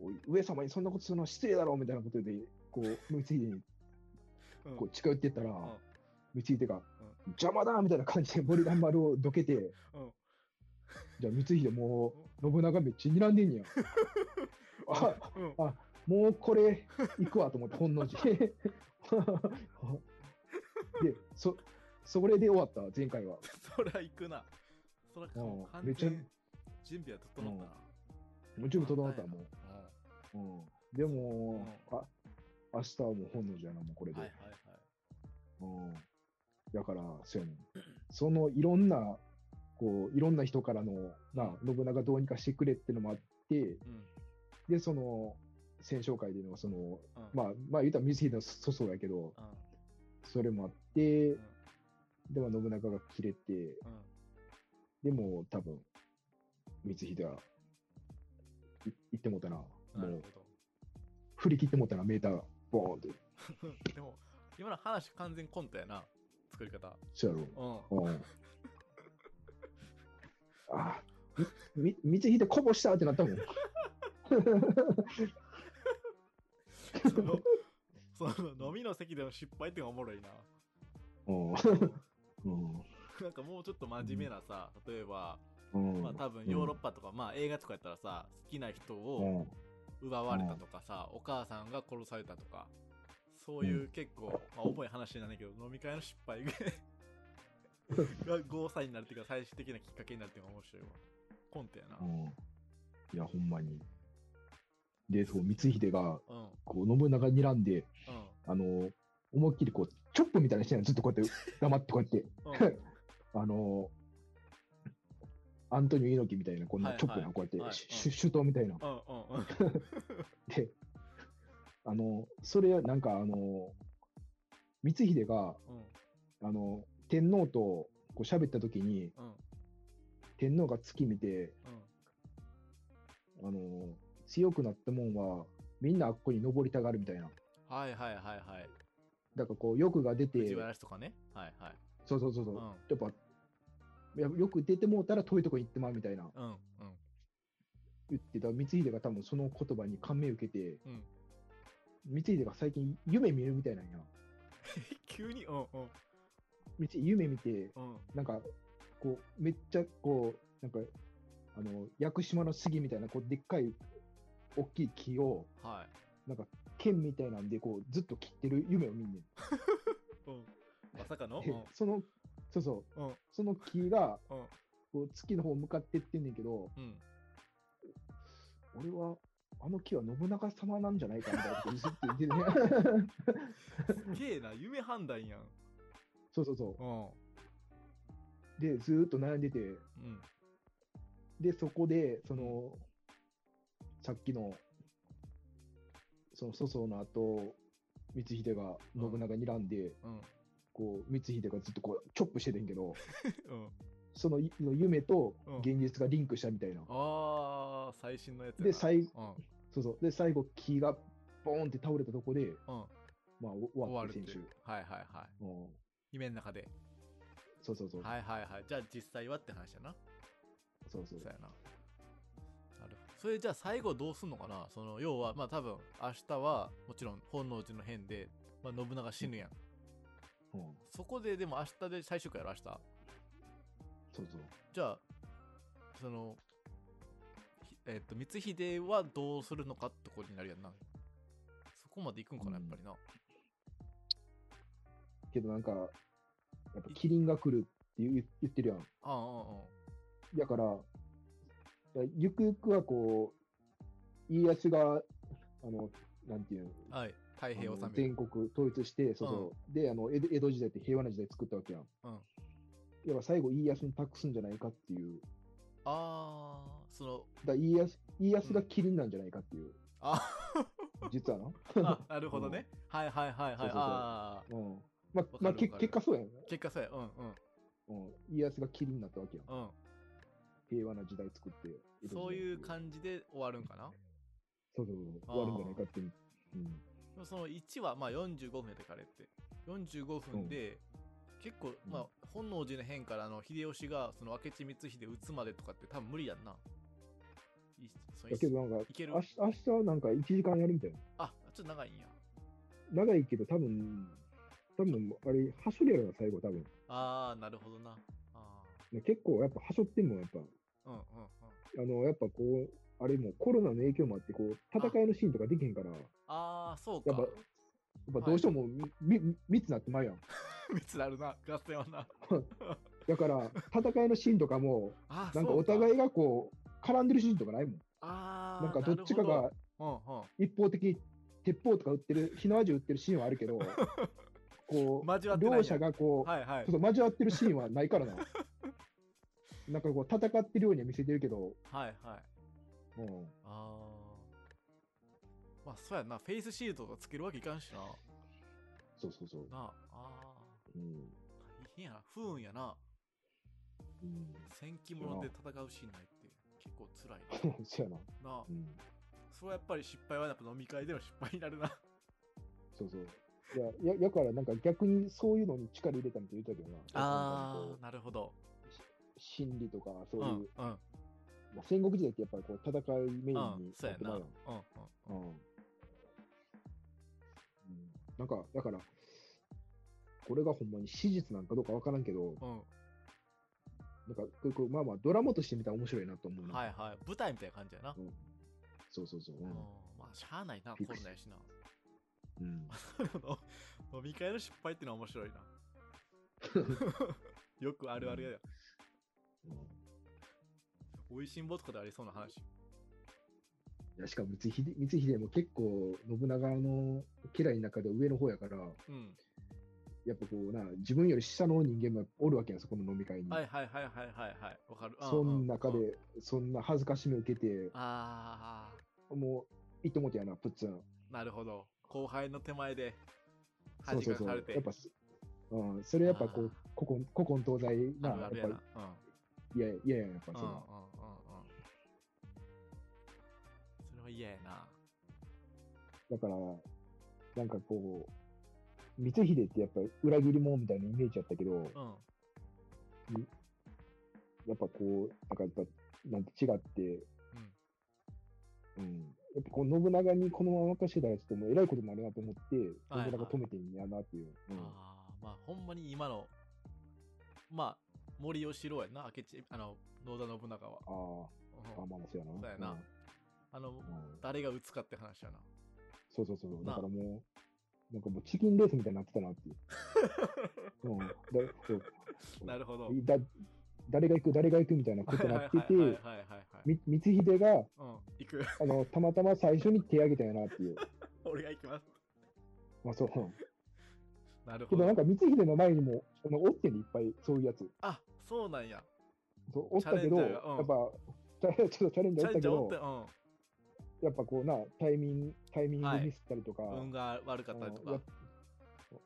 おい上様にそんなことするのは失礼だろうみたいなことで、こう、光秀にうんこう近寄っていったら、ん光秀が、邪魔だみたいな感じで森蘭丸をどけて、うん。じゃあ光秀もう、信長めっちゃ睨んでんねや。あ、うん。もうこれ、行くわと思って、本能寺。で、そ、それで終わった、前回は。そりゃ行くな。そりゃうめっちゃ全準備は整ったな。もう準備整ったもうんう。うん。でも、あ、明日はもう本能寺やな、もうこれで。はいはいはい。うん。だから、そうやねん。そのいろんな、こう、いろんな人からの、な、信長どうにかしてくれってのもあって、うん。で、その、戦勝会での、その、うん。まあ、まあ言うたら光秀の粗相やけど、うん。それもあってうん、でも信長が切れて、うん。でも多分、光秀は、い言ってもうたな。もう、振り切ってもうたな、メーターが、ボーンって。ど。でも、今の話完全コントやな。作り方。そうやろ。うん。うん。あみ、み光秀こぼしたってなったもん。その、その飲みの席での失敗っておもろいな。うん。うん。なんかもうちょっと真面目なさ、例えば、まあ多分ヨーロッパとか、まあ映画とかやったらさ、好きな人を。奪われたとかさ、お母さんが殺されたとか、そういう結構、まあ重い話なんだけど、飲み会の失敗ががゴーサインになるっていうか、最終的なきっかけになるっていうのが面白いわ。コントやな。うん。いや、ほんまに。で、そう、光秀が、うん。うん。こう、信長に睨んで、あの、思いっきりこう、チョップみたいなしてずっとこうやって、黙ってこうやって、うん。あの、アントニオ猪木みたいな、こんはないチョップな、はいこうやって、はいシュシュ首みたいな。うんうんうん。で、あの、それ、なんか、あの、光秀が、うん。あの、天皇とこう喋った時に、うん。天皇が月見て、うん。あの、強くなったもんは、みんなあっこに登りたがるみたいな。はいはいはいはい。だからこう、欲が出て、藤原氏とかね。はいはい。そうそうそうそう、うんやっぱ、いやよく出てもうたら遠いとこに行ってまうみたいなうんうん。言ってた光秀が多分その言葉に感銘を受けて、うん。光秀が最近夢見るみたいなんや。急に、うんうん。光秀夢見て、うん。なんか、こう、めっちゃこう、なんか、あの、屋久島の杉みたいな、こう、でっかい、大きい木を、はい。なんか、剣みたいなんで、こう、ずっと切ってる夢を見んねん。うん。まさかの？でその、そうそう、うん。うん。その木が、うん。こう月の方向かってってんねんけど、うん。俺は、あの木は信長様なんじゃないかみたいなことずっと言ってるね。すげえな、夢判断やん。そうそうそうん。う。で、ずーっと悩んでて、うん。で、そこで、その、さっきの、その粗相の後、光秀が信長にらんで、うん。こう、光秀がずっとこう、チョップしててんけど、うん。その夢とうん現実がリンクしたみたいな。ああ、最新のやつ。で、最うん。そうそう。で、最後、木がボーンって倒れたとこで、うん。まあ、お終終わって。はいはいはい。うん。夢の中で。そうそうそう。はいはいはい。じゃあ実際はって話やな。そうそうそう。やな。なるそれじゃあ最後どうすんのかな？その要はまあ多分明日はもちろん本能寺の変で、まあ、信長死ぬやん。うん。そこででも明日で最終回やろ明日。そうそう。じゃあそのひえっ、と光秀はどうするのかってことになるやんな。そこまで行くんかなやっぱりな。けどなんか、やっぱキリンが来るって言ってるやん。あああだから、ゆくゆくはこう、家康が、あの、なんていうはい。太あ平を治める。の全国統一して、そうそう、であの江戸、江戸時代って平和な時代作ったわけやん。うん。やっぱ最後、家康に託すんじゃないかっていう、ああそのだから家康家康がキリンなんじゃないかっていう、あ 実はな。あなるほどね。はいはいはいはい。そうそうそうああうんまあ、まあ、結果そうやん、結果そうや。うんうん。うん。家康がキリンになったわけやん。うん。平和な時代作って。そういう感じで終わるんかな？そうそうそう、終わるんじゃないかっていう。うん。でもその1はまあ45分やでかれって45分で、結構、まあ本能寺の変からの秀吉がその明智光秀撃つまでとかって多分無理やんなだけどなんか、いける？明日明日はなんか1時間やるみたいな。あちょっと長いんや長いけど、多分多分あれ、はしょりやろな、最後、多分。ああなるほどな。あ結構、やっぱ、はしょってんもん、やっぱ。ーうんうんうん。あの、やっぱこう、あれもうコロナの影響もあって、こう、戦いのシーンとかできへんから、やっああそうか。ぱ、やっぱどうしてもみ、み密なってまうやん。密なるな合戦はな。だから、戦いのシーンとかも、なんかお互いがこう、絡んでるシーンとかないもん。あーなんかどっちかが一方的に鉄砲とか撃ってる、火の味撃ってるシーンはあるけど、こう、両者がこう、うんはいはい。そうそう交わってるシーンはないからな。なんかこう、戦ってるようには見せてるけど、はいはい。うん、ああまあそうやな。フェイスシールドとかつけるわけいかんしな。そうそうそう。なあ。あうん。ー大変やな。不運やな。うん。戦記物で戦うシーンないって。結構辛いそうやな。ななあ。うん。それはやっぱり失敗はやっぱ飲み会での失敗になるな。そうそう。いや、ややからなんか逆にそういうのに力入れたみたいな言ってたけどな。ああなるほどう心理とか、そううんいう、うんまあ戦国時代ってやっぱりこう戦いメインうんにってまうやん。うん。うん。なんか、だから、これがほんまに史実なんかどうかわからんけど、うんうんなんか、こうこうまあまあ、ドラマとして見たら面白いなと思うな。はいはい舞台みたいな感じやなうんそうそうそう。ううんんまあしゃあないなフィクシコロナやしなうん。飲み会の失敗ってのは面白いな。よくあるあるやうん。おいしんぼとかでありそうな話。いやしかも光秀光秀も結構信長の家来の中で上の方やから、うん。やっぱこうな、自分より下の人間もおるわけやん、そこの飲み会に。はいはいはいはいはいはい。わかる。うんそうん。の中うん。で、そんな恥ずかしみを受けて、あもう、いいと思ってやな、プッツン。あなるほど後輩の手前でそうそうそう。恥かかれて。やっぱす、うん、それやっぱこう、古今、古今東西な、あるやなやっぱり、いやいやいや、やっぱうんその、うんうんうんうん。それは嫌やな。だから、なんかこう、光秀ってやっぱり裏切り者みたいなイメージやったけど、うん。やっぱこう、なんかやっぱ、なんて違って、うん。うん。やっぱこう、信長にこのまま任せたらちょっともう偉いことになるなと思って、はい信長止めてんやなっていう。うん。ああまあほんまに今のまあ森喜朗やんな明智あの野田信長は、あうん。あ、あまあまあそうやな。そうやな。あのうん。うん誰が打つかって話やな。そうそうそう。なだからもう、なんかもうチキンレースみたいになってたなっていう。うん。だそう。なるほど。だ誰が行く、誰が行くみたいなことになってて、光秀が、うん。行く。あの、たまたま最初に手挙げたよなっていう。俺が行きます。まあそう。なるほど。けどなんか光秀の前にも、そのおってんでいっぱいそういうやつ。あそうなんや。そうおったけど、うん。やっぱ、チ ャちょっとチャレンジチャーおったけどうん。やっぱこうな、タイミング、タイミングミスったりとか、運が悪かったりとか。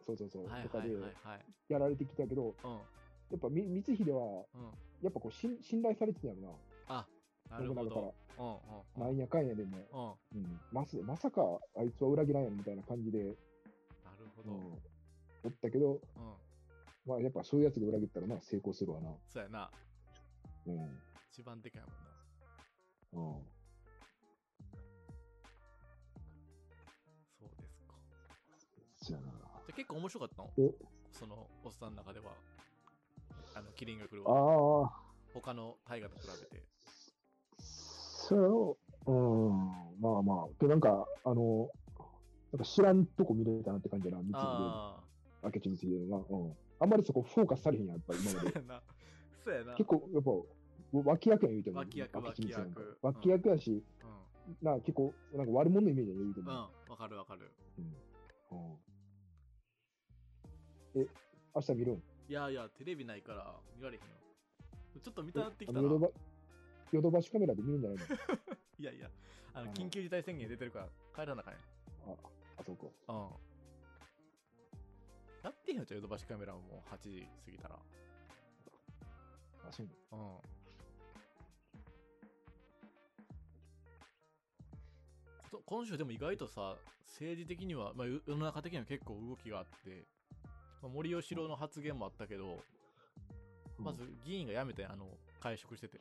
そうそうそう、はいとかではいはい。はいやられてきたけど、うんやっぱみ光秀は、うん。やっぱこう信信頼されてたよあな。な、るほど。うんうん。なんやかんやでも、うん。うん、まさまさかあいつは裏切らんやろみたいな感じで、なるほど。うん、おったけど、うん。まあやっぱそういうやつが裏切ったらな、成功するわな。そうやな。うん。一番でかいもんな。うん。そうですか。じゃあ結構面白かったのえそのおっさんの中ではあのキリンが来るあわあ、他の大河と比べて。そう、うん、まあまあ、でなんか、あの、なんか知らんとこ見れたなって感じやな、三つ明智光秀な。うん。あんまりそこフォーカスされへんやん、やっぱり今まで。あそうやな。結構、やっぱ、脇役やん言うても。脇役脇役。脇役やし、うん。な結構、なんか悪者のイメージやん言うてうん。も。わかるわかる。うん。うん。え、明日見るん？いやいやテレビないから見られへんよ。ちょっと見たなってきたなヨドバシカメラで見るんじゃないの？いやいやあの緊急事態宣言出てるから帰らなあかんやんあ、あそこ。うん。やってへんよ、じゃあヨドバシカメラももう8時過ぎたら。あ、そううん。今週でも意外とさ、政治的には、まあ、世世の中的には結構動きがあって、まあ、森喜朗の発言もあったけど、まず議員が辞めて、あの、会食してて。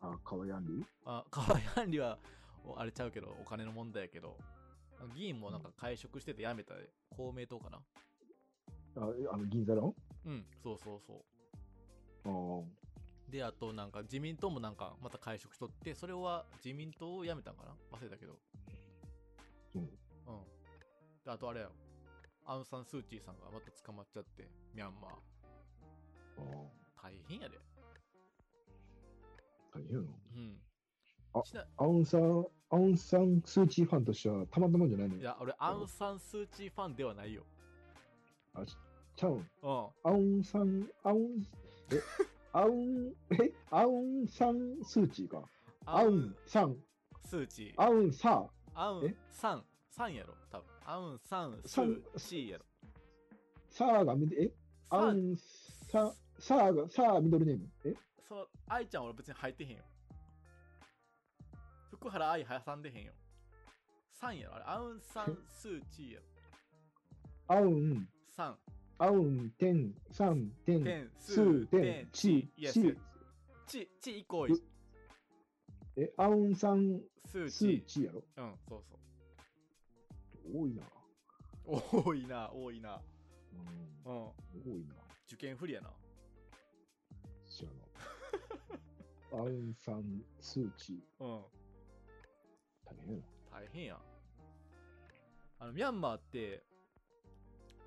あ、かわいアンリあ、河合案里は、おあれちゃうけど、お金の問題やけど、議員もなんか会食してて辞めた公明党かなあ、えあの、銀座の？うん、そうそうそう。あーで、あとなんか自民党もなんかまた会食しとって、それは自民党を辞めたんかな？忘れたけど。うん。うん。で、あとあれやアウン・サン・スー・チーさんがまた捕まっちゃって、ミャンマー。大変やで。大変やな。うん。あアウンサン、アウンサンスーチーファンとしてはたまったもんじゃないのいや、俺、アウン・サン・スー・チーファンではないよ。あ、ちちゃう？ん。うん。アウンサン、アウ ン、え、アウン、え、アウンサンスーチーか。アウン、サン、スー・チー。アウンサアウンえ、サン、サンやろ、多分。アウン・サン・スー・チーやろ。ー、サーがみ、え、アウン、サ、サーが、サーミドルネーム？え、そう、愛ちゃん俺別に入ってへんよ。福原愛挟んでへんよ。サンやろ、あれ。アウン・サン・スー・チーやろ。アウン、サン、アウン、テン、サン、テン、テン、ススー、ー、テン、、チチ、イエスチ、チ、チイコールえ、アウンサン、スースーチ。チーやろ？うん、そうそう。多いな。多いな、多いな。うん、うん。多いな。受験不利やな。知らな。アウンサン、スーチー、うん。大変やな。大変やん。あの、ミャンマーって、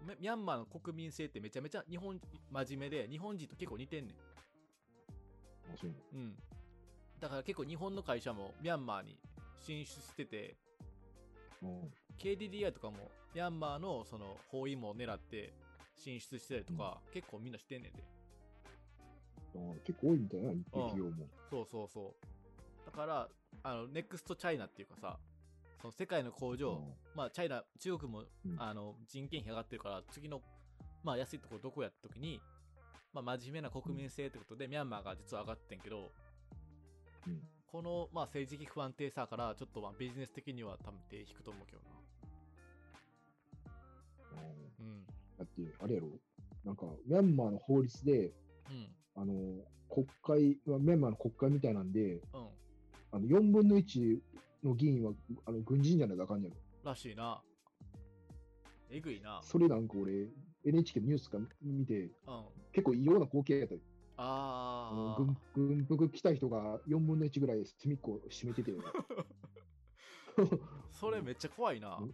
ミミャンマーの国民性ってめちゃめちゃ日本、真面目で、日本人と結構似てんねん。ううん。だから結構日本の会社もミャンマーに進出してて、なの。KDDI とかもミャンマーのその包囲網を狙って進出してたりとか、結構みんなしてんねんで。うん、あ結構多いみたいな、日本企業も。そうそうそう。だから、あの、ネクストチャイナっていうかさ、その世界の工場、まあ、チャイナ、中国も、うんあの人件費上がってるから、次の、まあ、安いところどこやった時に、まあ、真面目な国民性ってことで、ミャンマーが実は上がってんけど、うんこの、まあ、政治的不安定さから、ちょっとまあビジネス的には多分手引くと思うけどな。だって、あれやろ？なんか、ミャンマーの法律で、うん。あの、国会、まあミャンマーの国会みたいなんで、うん。あの4分の1の議員はあの軍人じゃないとあかんやろ。らしいな。えぐいな。それなんか俺、NHK のニュースか見て、うん。結構異様な光景やった。あのあー軍軍服着た人が4分の1ぐらい隅っこを占めてて、それめっちゃ怖いな。う ん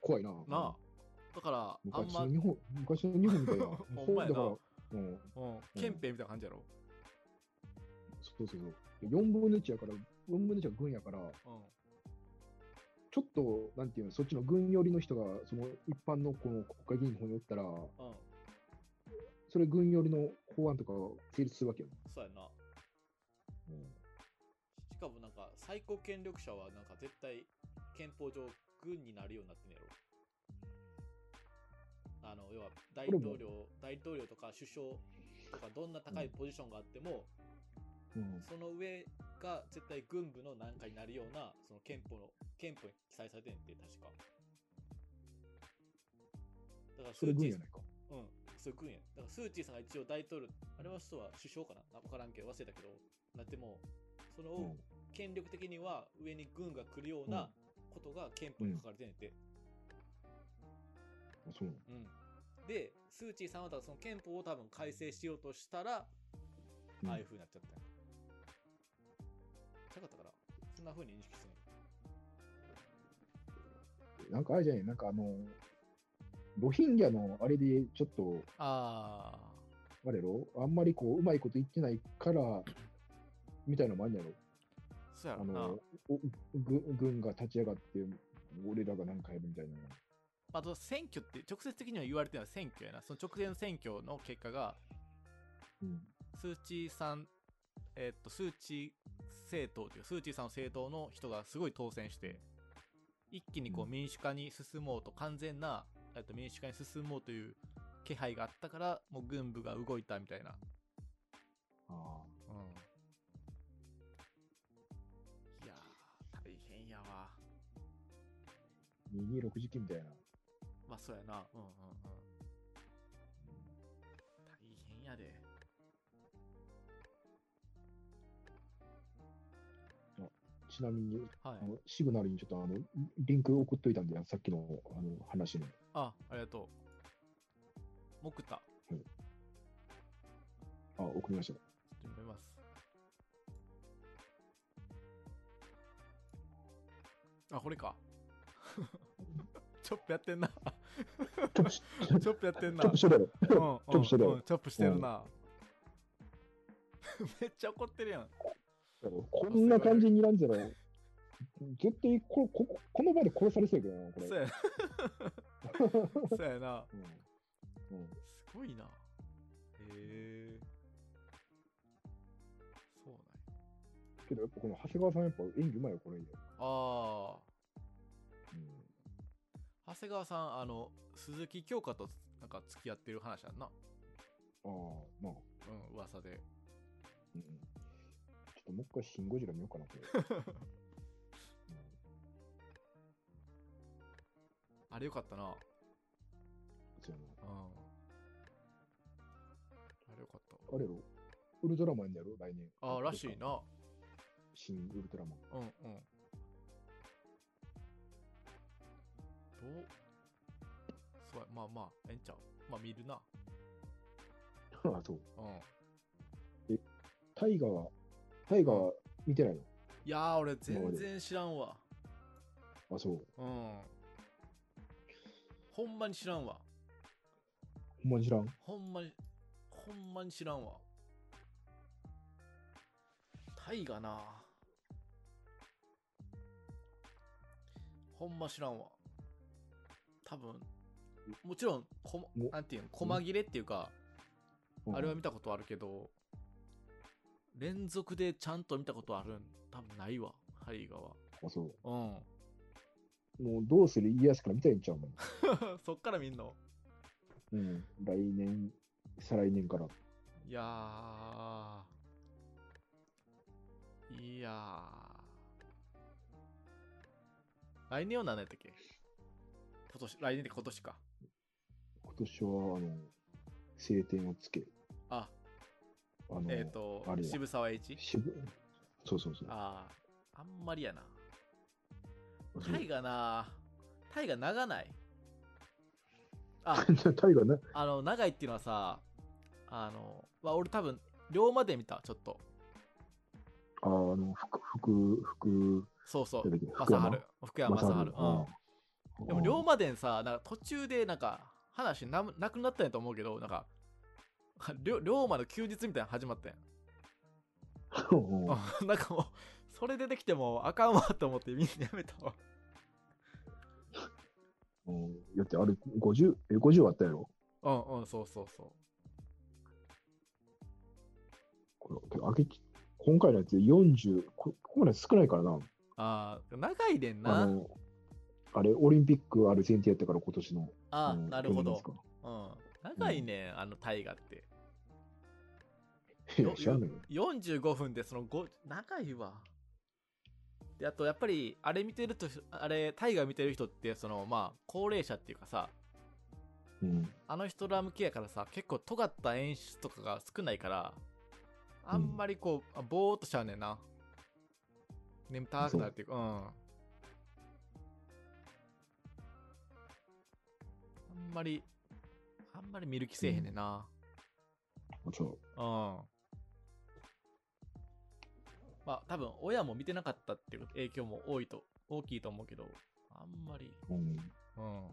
怖いな。なあ。だから、あんま昔の、日本、昔の日本みたいな。ほんまやなうん、うん、憲兵みたいな感じやろ？そうそうそう。4分の1やから、4分の1は軍やから、うん。ちょっと、なんていうの、そっちの軍寄りの人が、その一般のこの国会議員の方におったら、うん。それ軍寄りの法案とか成立するわけよ。そうやな。うんしかもなんか最高権力者はなんか絶対憲法上軍になるようになってんねやろ？あの要は大統領大統領とか首相とかどんな高いポジションがあっても、うんその上が絶対軍部のなんかになるようなその憲法の憲法に記載されてんねんて確か。だからそれスーチー軍やないか。うん、そう軍や。だからスーチーさんが一応大統領、あれは人は首相かな？わからんけど忘れたけど、なっても、その、うん権力的には上に軍が来るようなことが憲法に書かれてんねんて。あそううん。で、スーチーさんはその憲法を多分改正しようとしたら、うんああいう風になっちゃった。ちゃかったから、そんな風に認識するなんかあれじゃない、なんかあの、ロヒンギャのあれでちょっと、ああれやろ？あんまりこう、うまいこと言ってないから、みたいなのもあるんやろ？あ、そうやろな。あの、軍が立ち上がって、俺らが何かやるみたいな。あと選挙って直接的には言われてるのは選挙やな。その直前の選挙の結果が、うん。スー・チーさん、えっと、スー・チー政党というか、スー・チーさんの政党の人がすごい当選して、一気にこううん民主化に進もうと、完全な、えっと、民主化に進もうという気配があったから、もう軍部が動いたみたいな。あうん。いやー、大変やわ。あ。226時期みたいな。まあ、そうやな。うんうんうん。大変やで。ちなみに、はいあ。のシグナルにちょっとあのリンク送っといたんで、さっきのあの話の。あ、ありがとう。もくた。あ、送りました。ちょっと読みます。あ、これか。チョップやってんな。チョップしチョップやってんな。チョップしてるチョップしてるチョップしてるな。めっちゃ怒ってるやん。こんな感じになんじゃない？絶対ここここの場で殺されそうやけどな、これ。そうやな。そうやな。うんうんすごいな。へえ。そうなんや。けど、やっぱこの長谷川さん、やっぱ演技うまいよ、これ。うん、ああ。長谷川さん、あの、鈴木京香となんか付き合ってる話やんな？ああ、まあ、うん、噂で。うんうん。ちょっともう一回、シン・ゴジラ見ようかな、これ。あれよかったな。うん。うん、そうやあれよかった。な。あれやろ？ウルトラマンやろ？来年。ああ、らしい。な。新ウルトラマン。うんうん。どう？そうや、まあまあ、ええんちゃう。まあ見るな。あそう。うん。タイガーは、タイガーは見てないの？いやー、俺全然知らんわ。あ、そう。うん。ほんまに知らんわ。ほんまに知らん？ほんまに、ほんまに知らんわ。タイがな。ほんま知らんわ。多分、もちろん、こもなんていうの、細切れっていうか、うんあれは見たことあるけど、連続でちゃんと見たことあるん、多分ないわ、ハリーガは。あ、そう。うん。もう、どうする家康から見たいんちゃうもん。そっから見んの？うん。来年、再来年から。いやー。いやー。来年は何やったっけ？今年、来年で今年か。今年は、あの、晴天をつけ。あ、あの、えっ、とあれ、や渋沢栄一？渋そうそうそう。ああ、あんまりやな。タイがな、タイが長ない？あ、タイガーね。あの、長いっていうのはさ、あの、まあ、俺多分、龍馬で見た、ちょっと。ああの、福、福、福、そうそう。なんだっけ正治。福山雅治。うん。うん。でも、龍馬伝さ、なんか途中でなんか話ななくなったんやと思うけど、なんか、龍龍馬の休日みたいなの始まったやん。なんかもう、それ出てきてもあかんわと思ってみんなやめたわ。うん。だってあれ、50、え、50あったやろ？うんうん、そうそうそう。これ、あげき今回のやつ40、こここまで少ないからな。ああ、長いねんな。あれ、オリンピックある前提やったから、今年の。ああ、うんなるほどうん。長いねん、あの大河って。いや、知らんのよ。45分でその5長いわであとやっぱりあれ見てるとあれタイガー見てる人ってそのまあ高齢者っていうかさうん。あの人ら向けやからさ結構尖った演出とかが少ないからあんまりこう、あぼーっとしちゃうねんな眠たくなるっていうかうんんまりあんまり見る気せえへんねんなそう。うん。まあ多分親も見てなかったっていう影響も多いと、大きいと思うけど、あんまり、うん。うん。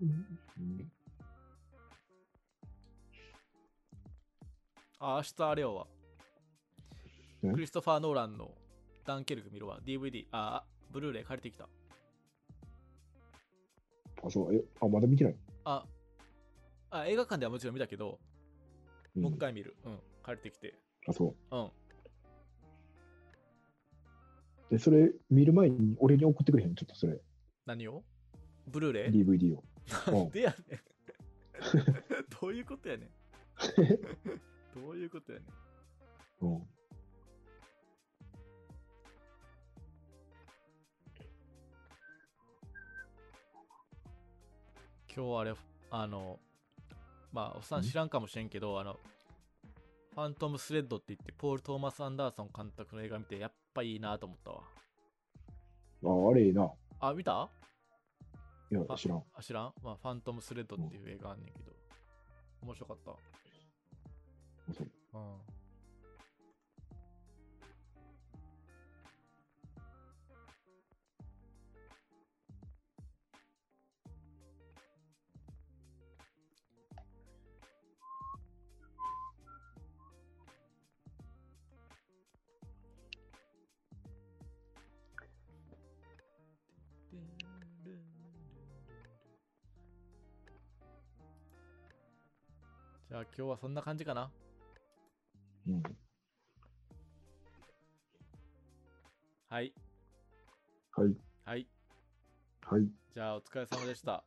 うんあ、明日あれよわ。え？クリストファー・ノーランのダンケルク見るわ。DVD、あ、ブルーレイ借りてきた。あ、そう。え、あ、まだ見てない。あ、あ映画館ではもちろん見たけど、うんもう一回見る。うん。借りてきて。あ、そう。うん。で、それ見る前に俺に送ってくれへんちょっとそれ、何を？ブルーレイ？DVD を。なんでやねん。どういうことやねん。どういうことやねん。うん。今日あれ、あの、まあ、おっさんん知らんかもしれんけど、あの、ファントムスレッドって言って、ポール・トーマス・アンダーソン監督の映画見て、やっぱいいなと思ったわ。あ、あれいいな。あ、見た？いやあ、知らん。あ、知らん？まあ、ファントムスレッドっていう映画あんねんけど、面白かった。うん。じゃあ今日はそんな感じかな。うん。はい。はい。はい。はい。じゃあお疲れ様でした。